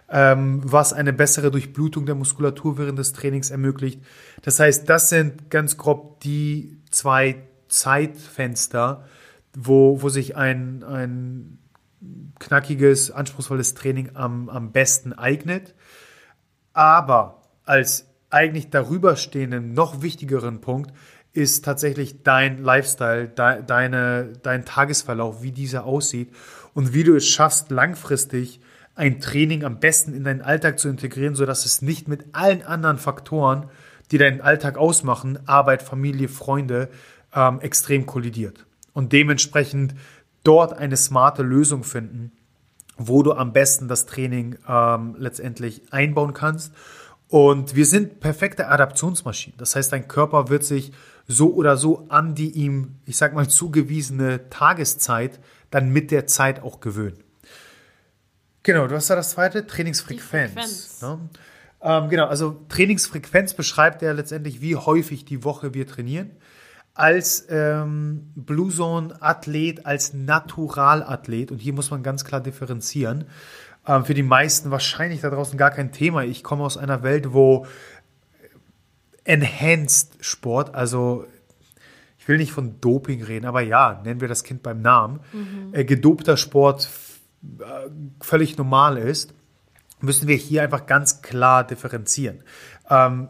ähm, was eine bessere Durchblutung der Muskulatur während des Trainings ermöglicht. Das heißt, das sind ganz grob die zwei Zeitfenster, wo, wo sich ein, ein knackiges, anspruchsvolles Training am, am besten eignet. Aber als eigentlich darüber stehenden, noch wichtigeren Punkt ist tatsächlich dein Lifestyle, de, deine, dein Tagesverlauf, wie dieser aussieht und wie du es schaffst, langfristig ein Training am besten in deinen Alltag zu integrieren, sodass es nicht mit allen anderen Faktoren, die deinen Alltag ausmachen, Arbeit, Familie, Freunde, ähm, extrem kollidiert. Und dementsprechend dort eine smarte Lösung finden, wo du am besten das Training ähm, letztendlich einbauen kannst und wir sind perfekte Adaptionsmaschinen. Das heißt, dein Körper wird sich so oder so an die ihm, ich sag mal, zugewiesene Tageszeit dann mit der Zeit auch gewöhnen. Genau, du hast da das zweite, Trainingsfrequenz. Ne? Ähm, genau, also Trainingsfrequenz beschreibt ja letztendlich, wie häufig die Woche wir trainieren. Als ähm, Blue Zone-Athlet, als Naturalathlet, und hier muss man ganz klar differenzieren, ähm, für die meisten wahrscheinlich da draußen gar kein Thema. Ich komme aus einer Welt, wo Enhanced Sport, also ich will nicht von Doping reden, aber ja, nennen wir das Kind beim Namen, mhm. äh, gedopter Sport äh, völlig normal ist, müssen wir hier einfach ganz klar differenzieren. Ähm,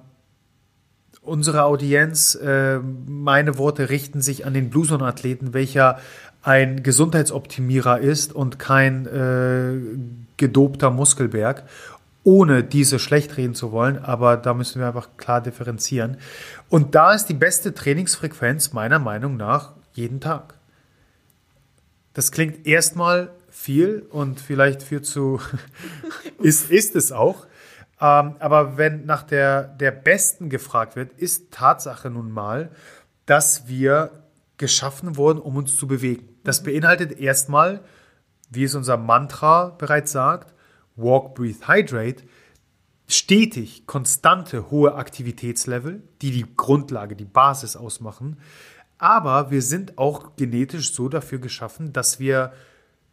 unsere Audienz, äh, meine Worte richten sich an den Blueson-Athleten, welcher ein Gesundheitsoptimierer ist und kein äh, gedobter Muskelberg, ohne diese schlecht reden zu wollen, aber da müssen wir einfach klar differenzieren. Und da ist die beste Trainingsfrequenz meiner Meinung nach jeden Tag. Das klingt erstmal viel und vielleicht führt zu, [LAUGHS] ist, ist es auch. Ähm, aber wenn nach der, der Besten gefragt wird, ist Tatsache nun mal, dass wir geschaffen wurden, um uns zu bewegen. Das beinhaltet erstmal, wie es unser Mantra bereits sagt, Walk, Breathe, Hydrate, stetig konstante hohe Aktivitätslevel, die die Grundlage, die Basis ausmachen. Aber wir sind auch genetisch so dafür geschaffen, dass wir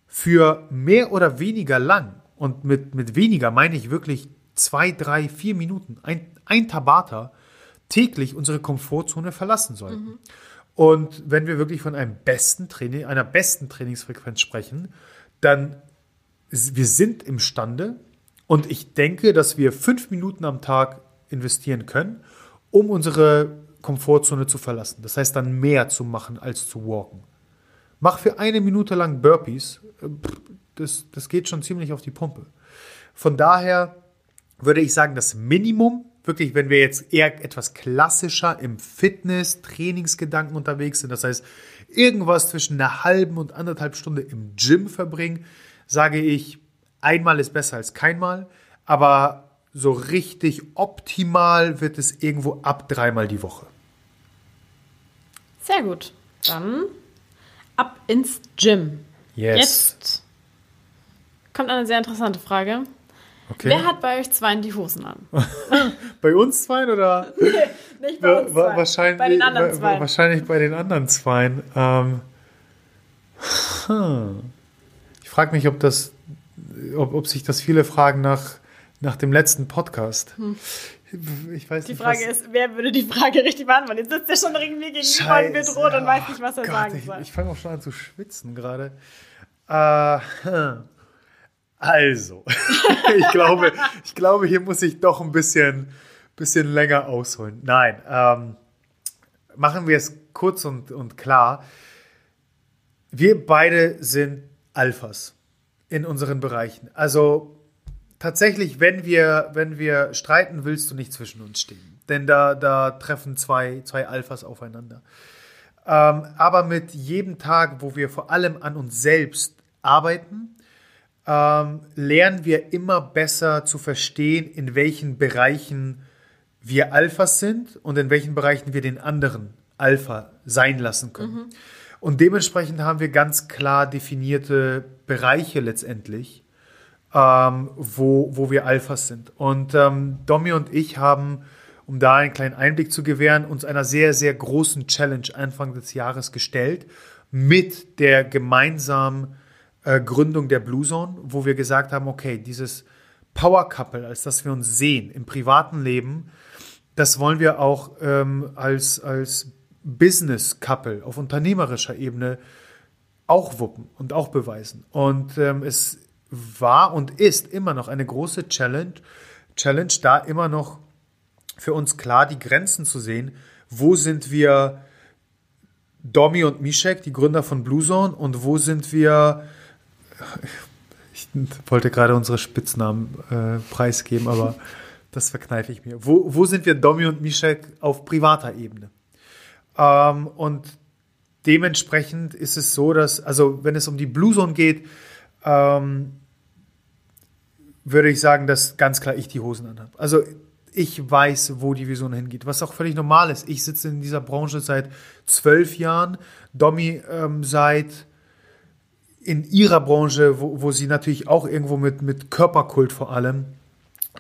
für mehr oder weniger lang, und mit, mit weniger meine ich wirklich zwei, drei, vier Minuten, ein, ein Tabata, täglich unsere Komfortzone verlassen sollten. Mhm. Und wenn wir wirklich von einem besten Training, einer besten Trainingsfrequenz sprechen, dann wir sind imstande und ich denke, dass wir fünf Minuten am Tag investieren können, um unsere Komfortzone zu verlassen. Das heißt dann mehr zu machen als zu walken. Mach für eine Minute lang Burpees. Das, das geht schon ziemlich auf die Pumpe. Von daher würde ich sagen, das Minimum, wirklich, wenn wir jetzt eher etwas klassischer im Fitness, Trainingsgedanken unterwegs sind, das heißt, irgendwas zwischen einer halben und anderthalb Stunde im Gym verbringen, sage ich, einmal ist besser als keinmal, aber so richtig optimal wird es irgendwo ab dreimal die Woche. Sehr gut. Dann ab ins Gym. Yes. Jetzt kommt eine sehr interessante Frage. Okay. Wer hat bei euch zweien die Hosen an? [LAUGHS] bei uns zweien oder? Nee, [LAUGHS] nicht bei uns zweien. Wahrscheinlich, bei den anderen zweien. Wahrscheinlich bei den anderen zweien. Ähm, ich frage mich, ob das, ob, ob sich das viele fragen nach, nach dem letzten Podcast. Hm. Ich weiß die nicht, Frage ist, wer würde die Frage richtig beantworten? Jetzt sitzt er schon irgendwie gegenüber und wird rot und weiß nicht, was er oh Gott, sagen soll. Ich, ich fange auch schon an zu schwitzen gerade. Äh, also, [LAUGHS] ich, glaube, ich glaube, hier muss ich doch ein bisschen, bisschen länger ausholen. Nein, ähm, machen wir es kurz und, und klar. Wir beide sind Alphas in unseren Bereichen. Also tatsächlich, wenn wir, wenn wir streiten, willst du nicht zwischen uns stehen. Denn da, da treffen zwei, zwei Alphas aufeinander. Ähm, aber mit jedem Tag, wo wir vor allem an uns selbst arbeiten, ähm, lernen wir immer besser zu verstehen, in welchen Bereichen wir Alphas sind und in welchen Bereichen wir den anderen Alpha sein lassen können. Mhm. Und dementsprechend haben wir ganz klar definierte Bereiche letztendlich, ähm, wo, wo wir Alphas sind. Und ähm, Domi und ich haben, um da einen kleinen Einblick zu gewähren, uns einer sehr, sehr großen Challenge Anfang des Jahres gestellt mit der gemeinsamen äh, Gründung der Blue Zone, wo wir gesagt haben, okay, dieses Power Couple, als dass wir uns sehen im privaten Leben, das wollen wir auch ähm, als, als Business Couple auf unternehmerischer Ebene auch wuppen und auch beweisen. Und ähm, es war und ist immer noch eine große Challenge, Challenge, da immer noch für uns klar die Grenzen zu sehen. Wo sind wir Domi und Mishek, die Gründer von Blue Zone, und wo sind wir ich wollte gerade unsere Spitznamen äh, preisgeben, aber [LAUGHS] das verkneife ich mir. Wo, wo sind wir Domi und Mishek auf privater Ebene? Ähm, und dementsprechend ist es so, dass, also wenn es um die Blue Zone geht, ähm, würde ich sagen, dass ganz klar ich die Hosen anhabe. Also ich weiß, wo die Vision hingeht, was auch völlig normal ist. Ich sitze in dieser Branche seit zwölf Jahren, Domi ähm, seit in ihrer Branche, wo, wo sie natürlich auch irgendwo mit, mit Körperkult vor allem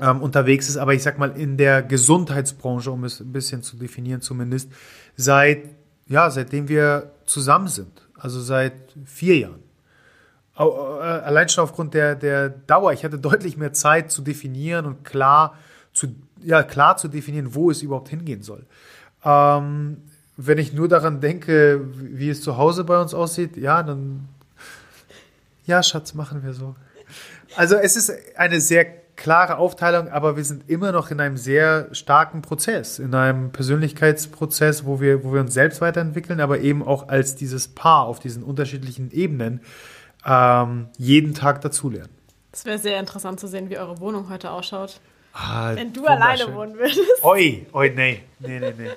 ähm, unterwegs ist, aber ich sag mal in der Gesundheitsbranche, um es ein bisschen zu definieren zumindest, seit, ja, seitdem wir zusammen sind, also seit vier Jahren. Äh, allein schon aufgrund der, der Dauer. Ich hatte deutlich mehr Zeit zu definieren und klar zu, ja, klar zu definieren, wo es überhaupt hingehen soll. Ähm, wenn ich nur daran denke, wie es zu Hause bei uns aussieht, ja, dann ja, Schatz, machen wir so. Also es ist eine sehr klare Aufteilung, aber wir sind immer noch in einem sehr starken Prozess, in einem Persönlichkeitsprozess, wo wir, wo wir uns selbst weiterentwickeln, aber eben auch als dieses Paar auf diesen unterschiedlichen Ebenen ähm, jeden Tag dazulernen. Es wäre sehr interessant zu sehen, wie eure Wohnung heute ausschaut. Ah, Wenn du alleine wohnen würdest. Oi, oi, nee, nee, nee, nee.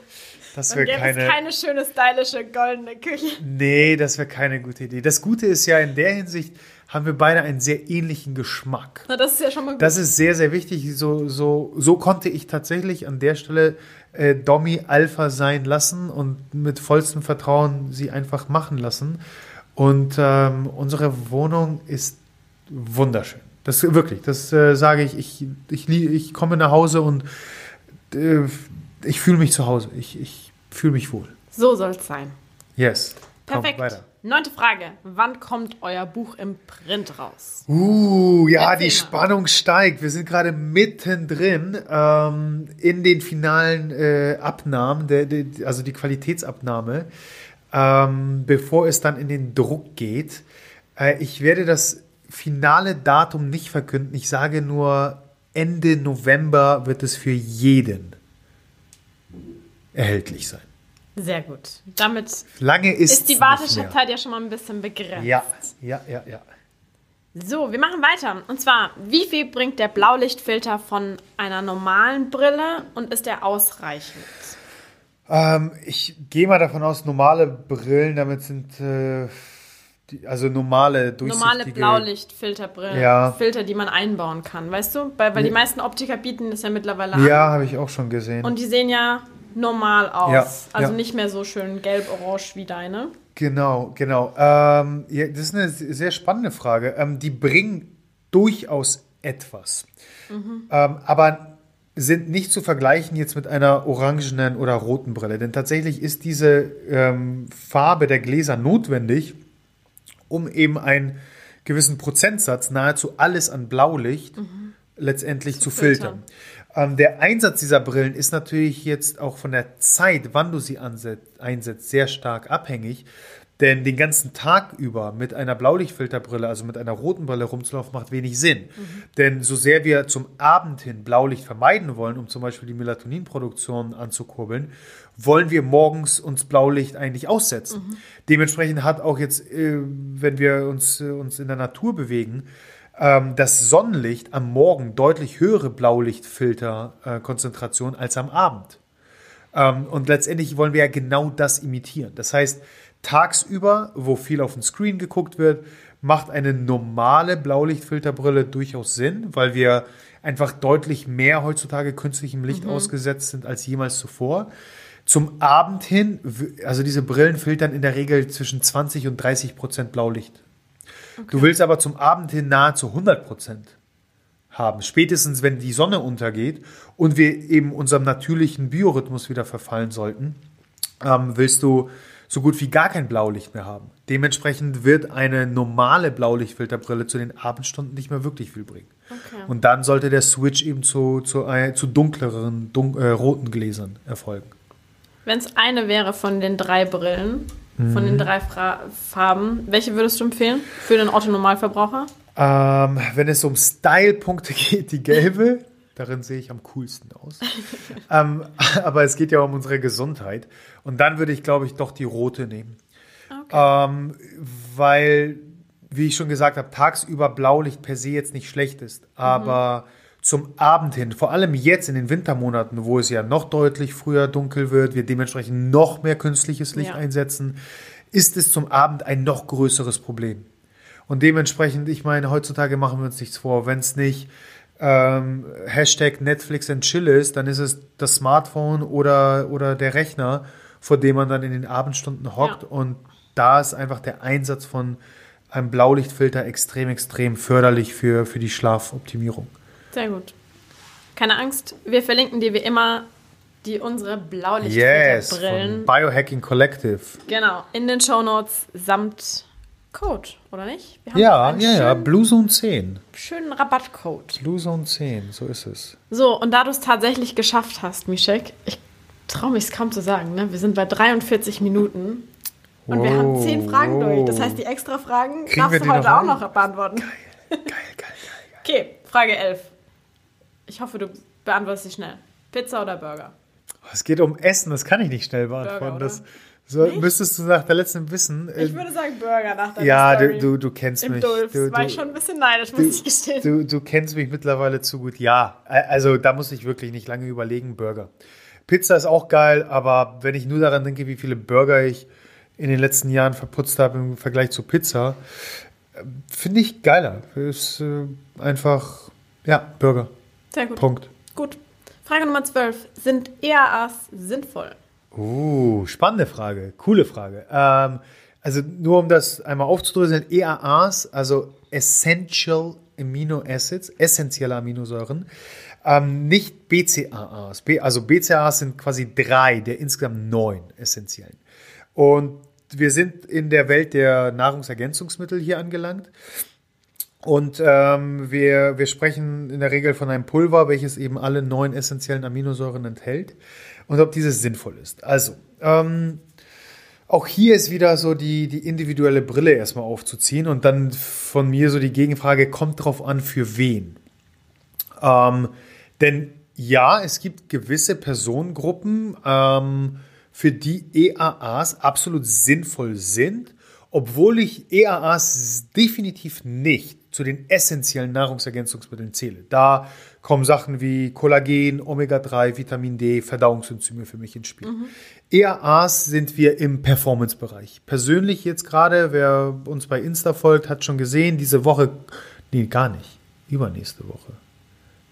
Das wäre keine, keine schöne, stylische, goldene Küche. Nee, das wäre keine gute Idee. Das Gute ist ja in der Hinsicht, haben wir beide einen sehr ähnlichen Geschmack. Na, das ist ja schon mal gut. Das ist sehr, sehr wichtig. So, so, so konnte ich tatsächlich an der Stelle äh, Domi Alpha sein lassen und mit vollstem Vertrauen sie einfach machen lassen. Und ähm, unsere Wohnung ist wunderschön. Das wirklich, das äh, sage ich. Ich, ich. ich komme nach Hause und äh, ich fühle mich zu Hause. Ich, ich fühle mich wohl. So soll es sein. Yes. Perfekt. Komm, weiter. Neunte Frage. Wann kommt euer Buch im Print raus? Uh, ja, Erzähl die Spannung steigt. Wir sind gerade mittendrin ähm, in den finalen äh, Abnahmen, der, der, also die Qualitätsabnahme, ähm, bevor es dann in den Druck geht. Äh, ich werde das finale Datum nicht verkünden. Ich sage nur, Ende November wird es für jeden erhältlich sein. Sehr gut. Damit Lange ist, ist die Wartezeit ja schon mal ein bisschen begrenzt. Ja, ja, ja, ja. So, wir machen weiter. Und zwar, wie viel bringt der Blaulichtfilter von einer normalen Brille und ist der ausreichend? Ähm, ich gehe mal davon aus, normale Brillen, damit sind äh, die, also normale durchsichtige... Normale Blaulichtfilterbrillen, ja. Filter, die man einbauen kann, weißt du? Weil, weil die meisten Optiker bieten das ja mittlerweile an. Ja, habe ich auch schon gesehen. Und die sehen ja normal aus. Ja, also ja. nicht mehr so schön gelb-orange wie deine. Genau, genau. Ähm, ja, das ist eine sehr spannende Frage. Ähm, die bringen durchaus etwas. Mhm. Ähm, aber sind nicht zu vergleichen jetzt mit einer orangenen oder roten Brille. Denn tatsächlich ist diese ähm, Farbe der Gläser notwendig, um eben einen gewissen Prozentsatz, nahezu alles an Blaulicht, mhm. letztendlich zu, zu filtern. filtern. Ähm, der Einsatz dieser Brillen ist natürlich jetzt auch von der Zeit, wann du sie einsetzt, sehr stark abhängig. Denn den ganzen Tag über mit einer Blaulichtfilterbrille, also mit einer roten Brille rumzulaufen, macht wenig Sinn. Mhm. Denn so sehr wir zum Abend hin Blaulicht vermeiden wollen, um zum Beispiel die Melatoninproduktion anzukurbeln, wollen wir morgens uns Blaulicht eigentlich aussetzen. Mhm. Dementsprechend hat auch jetzt, äh, wenn wir uns, äh, uns in der Natur bewegen, ähm, das Sonnenlicht am Morgen deutlich höhere Blaulichtfilterkonzentration als am Abend. Ähm, und letztendlich wollen wir ja genau das imitieren. Das heißt, tagsüber, wo viel auf den Screen geguckt wird, macht eine normale Blaulichtfilterbrille durchaus Sinn, weil wir einfach deutlich mehr heutzutage künstlichem Licht mhm. ausgesetzt sind als jemals zuvor. Zum Abend hin, also diese Brillen filtern in der Regel zwischen 20 und 30 Prozent Blaulicht Okay. Du willst aber zum Abend hin nahezu 100 Prozent haben. Spätestens, wenn die Sonne untergeht und wir eben unserem natürlichen Biorhythmus wieder verfallen sollten, ähm, willst du so gut wie gar kein Blaulicht mehr haben. Dementsprechend wird eine normale Blaulichtfilterbrille zu den Abendstunden nicht mehr wirklich viel bringen. Okay. Und dann sollte der Switch eben zu, zu, äh, zu dunkleren, dun äh, roten Gläsern erfolgen. Wenn es eine wäre von den drei Brillen, von den mhm. drei Fra Farben. Welche würdest du empfehlen für den Otto-Normalverbraucher? Ähm, wenn es um Style-Punkte [LAUGHS] geht, die gelbe. Darin sehe ich am coolsten aus. [LAUGHS] ähm, aber es geht ja um unsere Gesundheit. Und dann würde ich, glaube ich, doch die rote nehmen. Okay. Ähm, weil, wie ich schon gesagt habe, tagsüber Blaulicht per se jetzt nicht schlecht ist. Aber mhm zum Abend hin, vor allem jetzt in den Wintermonaten, wo es ja noch deutlich früher dunkel wird, wir dementsprechend noch mehr künstliches Licht ja. einsetzen, ist es zum Abend ein noch größeres Problem. Und dementsprechend, ich meine, heutzutage machen wir uns nichts vor. Wenn es nicht ähm, Hashtag Netflix and Chill ist, dann ist es das Smartphone oder, oder der Rechner, vor dem man dann in den Abendstunden hockt. Ja. Und da ist einfach der Einsatz von einem Blaulichtfilter extrem, extrem förderlich für, für die Schlafoptimierung. Sehr gut. Keine Angst, wir verlinken dir wie immer die unsere Blaulichtfilterbrillen. Yes, Biohacking Collective. Genau, in den Show Notes samt Code, oder nicht? ja, ja, ja, Blue Zone 10. Schönen Rabattcode. Blue Zone 10, so ist es. So, und da du es tatsächlich geschafft hast, Mischek, ich traue mich es kaum zu sagen, ne? wir sind bei 43 Minuten und wow. wir haben 10 Fragen durch. Das heißt, die extra Fragen Kriegen darfst du heute auch noch beantworten. Geil, geil, geil, geil. geil. [LAUGHS] Okay, Frage 11. Ich hoffe, du beantwortest sie schnell. Pizza oder Burger? Es geht um Essen, das kann ich nicht schnell beantworten. Burger, das so, müsstest du nach der letzten wissen. Ich würde sagen Burger nach der Ja, Story. du, du, du kennst Im mich. Dulfs du, war ich schon ein bisschen neidisch, muss ich gestehen. Du, du kennst mich mittlerweile zu gut. Ja, also da muss ich wirklich nicht lange überlegen, Burger. Pizza ist auch geil, aber wenn ich nur daran denke, wie viele Burger ich in den letzten Jahren verputzt habe im Vergleich zu Pizza, äh, finde ich geiler. Ist äh, einfach, ja, Burger. Sehr gut. Punkt. Gut. Frage Nummer 12. Sind EAAs sinnvoll? Uh, spannende Frage. Coole Frage. Ähm, also nur um das einmal aufzudröseln, EAAs, also Essential Amino Acids, essentielle Aminosäuren, ähm, nicht BCAAs. B, also BCAAs sind quasi drei der insgesamt neun essentiellen. Und wir sind in der Welt der Nahrungsergänzungsmittel hier angelangt. Und ähm, wir, wir sprechen in der Regel von einem Pulver, welches eben alle neun essentiellen Aminosäuren enthält und ob dieses sinnvoll ist. Also, ähm, auch hier ist wieder so die, die individuelle Brille erstmal aufzuziehen und dann von mir so die Gegenfrage, kommt drauf an, für wen. Ähm, denn ja, es gibt gewisse Personengruppen, ähm, für die EAAs absolut sinnvoll sind, obwohl ich EAAs definitiv nicht zu den essentiellen Nahrungsergänzungsmitteln zähle. Da kommen Sachen wie Kollagen, Omega-3, Vitamin D, Verdauungsenzyme für mich ins Spiel. Mhm. EAAs sind wir im Performance-Bereich. Persönlich jetzt gerade, wer uns bei Insta folgt, hat schon gesehen, diese Woche, nee, gar nicht, übernächste Woche,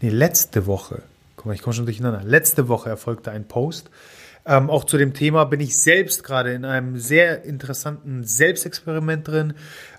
nee, letzte Woche, guck mal, ich komme schon durcheinander, letzte Woche erfolgte ein Post, ähm, auch zu dem Thema bin ich selbst gerade in einem sehr interessanten Selbstexperiment drin.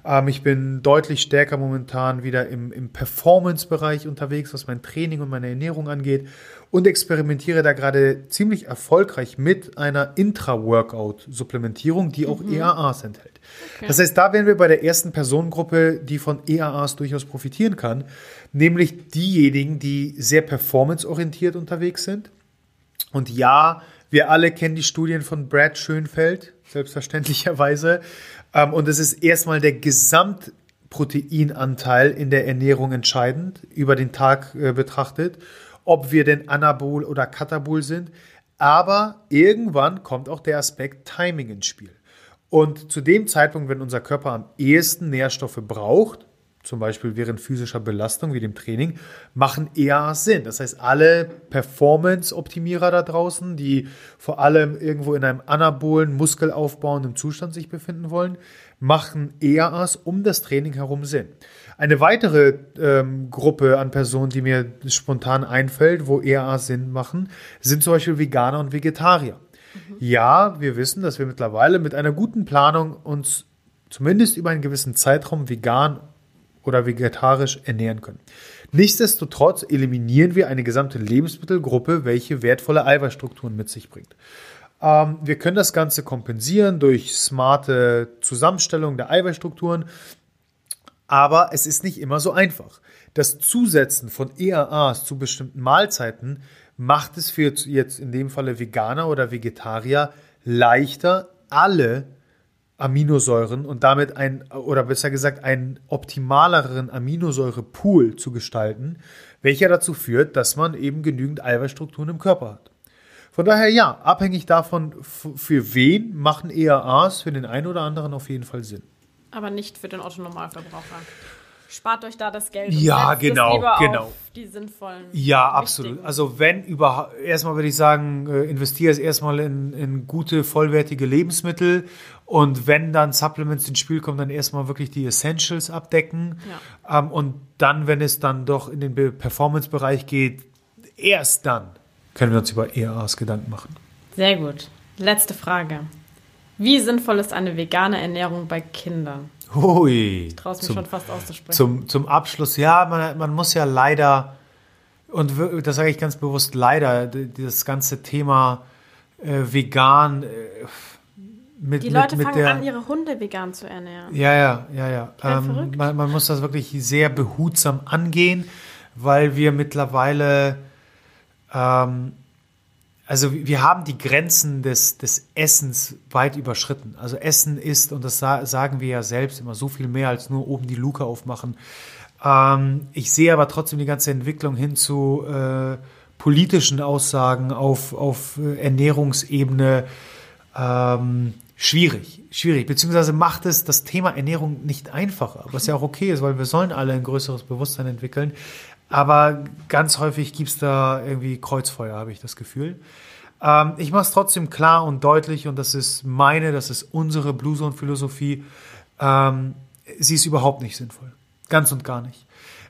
Ähm, ich bin deutlich stärker momentan wieder im, im Performance-Bereich unterwegs, was mein Training und meine Ernährung angeht und experimentiere da gerade ziemlich erfolgreich mit einer Intra-Workout-Supplementierung, die auch mhm. EAAs enthält. Okay. Das heißt, da wären wir bei der ersten Personengruppe, die von EAAs durchaus profitieren kann, nämlich diejenigen, die sehr performanceorientiert unterwegs sind. Und ja, wir alle kennen die Studien von Brad Schönfeld, selbstverständlicherweise. Ähm, und es ist erstmal der Gesamtproteinanteil in der Ernährung entscheidend, über den Tag äh, betrachtet, ob wir denn Anabol oder Katabol sind. Aber irgendwann kommt auch der Aspekt Timing ins Spiel. Und zu dem Zeitpunkt, wenn unser Körper am ehesten Nährstoffe braucht, zum Beispiel während physischer Belastung wie dem Training, machen eher Sinn. Das heißt, alle Performance-Optimierer da draußen, die vor allem irgendwo in einem anabolen, muskelaufbauenden Zustand sich befinden wollen, machen EAAs um das Training herum Sinn. Eine weitere ähm, Gruppe an Personen, die mir spontan einfällt, wo EAAs Sinn machen, sind zum Beispiel Veganer und Vegetarier. Mhm. Ja, wir wissen, dass wir mittlerweile mit einer guten Planung uns zumindest über einen gewissen Zeitraum vegan oder vegetarisch ernähren können. Nichtsdestotrotz eliminieren wir eine gesamte Lebensmittelgruppe, welche wertvolle Eiweißstrukturen mit sich bringt. Ähm, wir können das Ganze kompensieren durch smarte Zusammenstellung der Eiweißstrukturen, aber es ist nicht immer so einfach. Das Zusetzen von EAAs zu bestimmten Mahlzeiten macht es für jetzt in dem Falle Veganer oder Vegetarier leichter, alle Aminosäuren und damit ein, oder besser gesagt, einen optimaleren Aminosäurepool zu gestalten, welcher dazu führt, dass man eben genügend Eiweißstrukturen im Körper hat. Von daher ja, abhängig davon, für wen machen EAAs für den einen oder anderen auf jeden Fall Sinn. Aber nicht für den Otto-Normalverbraucher. Spart euch da das Geld. Ja, genau, genau. die sinnvollen. Ja, absolut. Also wenn überhaupt, erstmal würde ich sagen, äh, investiere es erstmal in, in gute, vollwertige Lebensmittel und wenn dann Supplements ins Spiel kommen, dann erstmal wirklich die Essentials abdecken. Ja. Ähm, und dann, wenn es dann doch in den Performance-Bereich geht, erst dann können wir uns über ERAs Gedanken machen. Sehr gut. Letzte Frage. Wie sinnvoll ist eine vegane Ernährung bei Kindern? Hui. Traust mich schon fast auszusprechen. Zum, zum Abschluss, ja, man, man muss ja leider, und das sage ich ganz bewusst, leider, das ganze Thema äh, vegan. Äh, mit, die Leute mit, mit fangen der, an, ihre Hunde vegan zu ernähren. Ja, ja, ja, ja. Ähm, man, man, muss das wirklich sehr behutsam angehen, weil wir mittlerweile ähm, also wir haben die Grenzen des, des Essens weit überschritten. Also Essen ist, und das sagen wir ja selbst immer, so viel mehr als nur oben die Luke aufmachen. Ähm, ich sehe aber trotzdem die ganze Entwicklung hin zu äh, politischen Aussagen auf, auf äh, Ernährungsebene ähm, schwierig. Schwierig. Beziehungsweise macht es das Thema Ernährung nicht einfacher, was ja auch okay ist, weil wir sollen alle ein größeres Bewusstsein entwickeln. Aber ganz häufig gibt es da irgendwie Kreuzfeuer, habe ich das Gefühl. Ähm, ich mache es trotzdem klar und deutlich und das ist meine, das ist unsere Blue Zone Philosophie. Ähm, sie ist überhaupt nicht sinnvoll. Ganz und gar nicht.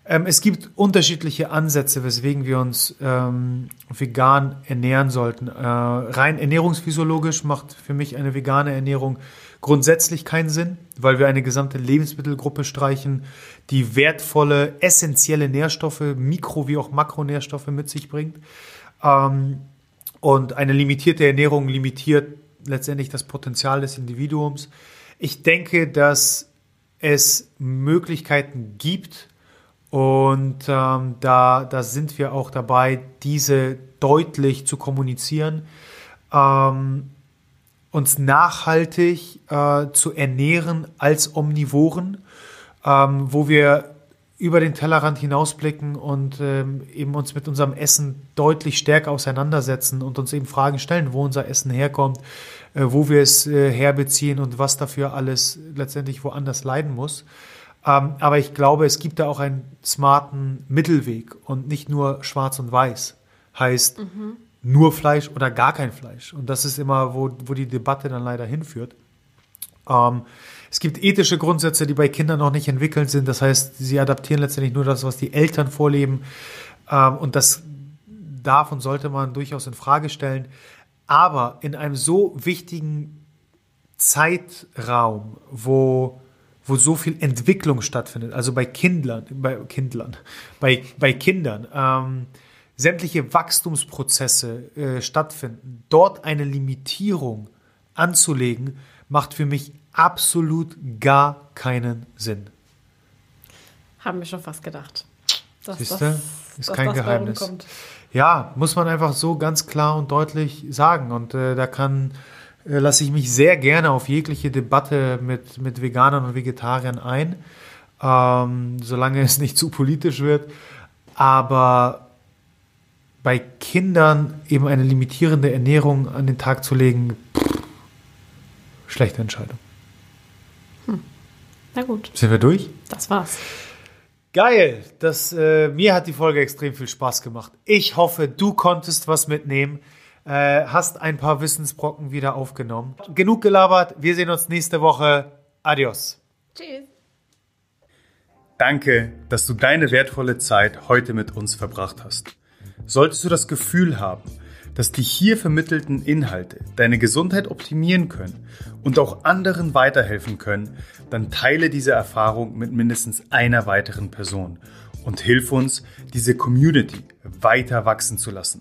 Ähm, es gibt unterschiedliche Ansätze, weswegen wir uns ähm, vegan ernähren sollten. Äh, rein ernährungsphysiologisch macht für mich eine vegane Ernährung grundsätzlich keinen Sinn, weil wir eine gesamte Lebensmittelgruppe streichen, die wertvolle, essentielle Nährstoffe, Mikro- wie auch Makronährstoffe mit sich bringt. Ähm, und eine limitierte Ernährung limitiert letztendlich das Potenzial des Individuums. Ich denke, dass es Möglichkeiten gibt und ähm, da, da sind wir auch dabei, diese deutlich zu kommunizieren, ähm, uns nachhaltig äh, zu ernähren als Omnivoren, ähm, wo wir über den Tellerrand hinausblicken und ähm, eben uns mit unserem Essen deutlich stärker auseinandersetzen und uns eben Fragen stellen, wo unser Essen herkommt, äh, wo wir es äh, herbeziehen und was dafür alles letztendlich woanders leiden muss. Ähm, aber ich glaube, es gibt da auch einen smarten Mittelweg und nicht nur schwarz und weiß. Heißt mhm. nur Fleisch oder gar kein Fleisch. Und das ist immer, wo, wo die Debatte dann leider hinführt. Ähm, es gibt ethische Grundsätze, die bei Kindern noch nicht entwickelt sind. Das heißt, sie adaptieren letztendlich nur das, was die Eltern vorleben. Ähm, und das darf und sollte man durchaus in Frage stellen. Aber in einem so wichtigen Zeitraum, wo, wo so viel Entwicklung stattfindet, also bei Kindlern, bei Kindlern, bei, bei Kindern, ähm, sämtliche Wachstumsprozesse äh, stattfinden, dort eine Limitierung anzulegen, macht für mich absolut gar keinen Sinn. Haben wir schon fast gedacht. Dass Siehste? das ist kein Geheimnis. Ja, muss man einfach so ganz klar und deutlich sagen. Und äh, da kann, lasse ich mich sehr gerne auf jegliche Debatte mit, mit Veganern und Vegetariern ein, ähm, solange es nicht zu politisch wird. Aber bei Kindern eben eine limitierende Ernährung an den Tag zu legen, pff, schlechte Entscheidung. Na gut. Sind wir durch? Das war's. Geil. Das, äh, mir hat die Folge extrem viel Spaß gemacht. Ich hoffe, du konntest was mitnehmen. Äh, hast ein paar Wissensbrocken wieder aufgenommen. Genug gelabert. Wir sehen uns nächste Woche. Adios. Tschüss. Danke, dass du deine wertvolle Zeit heute mit uns verbracht hast. Solltest du das Gefühl haben, dass die hier vermittelten Inhalte deine Gesundheit optimieren können und auch anderen weiterhelfen können, dann teile diese Erfahrung mit mindestens einer weiteren Person und hilf uns, diese Community weiter wachsen zu lassen.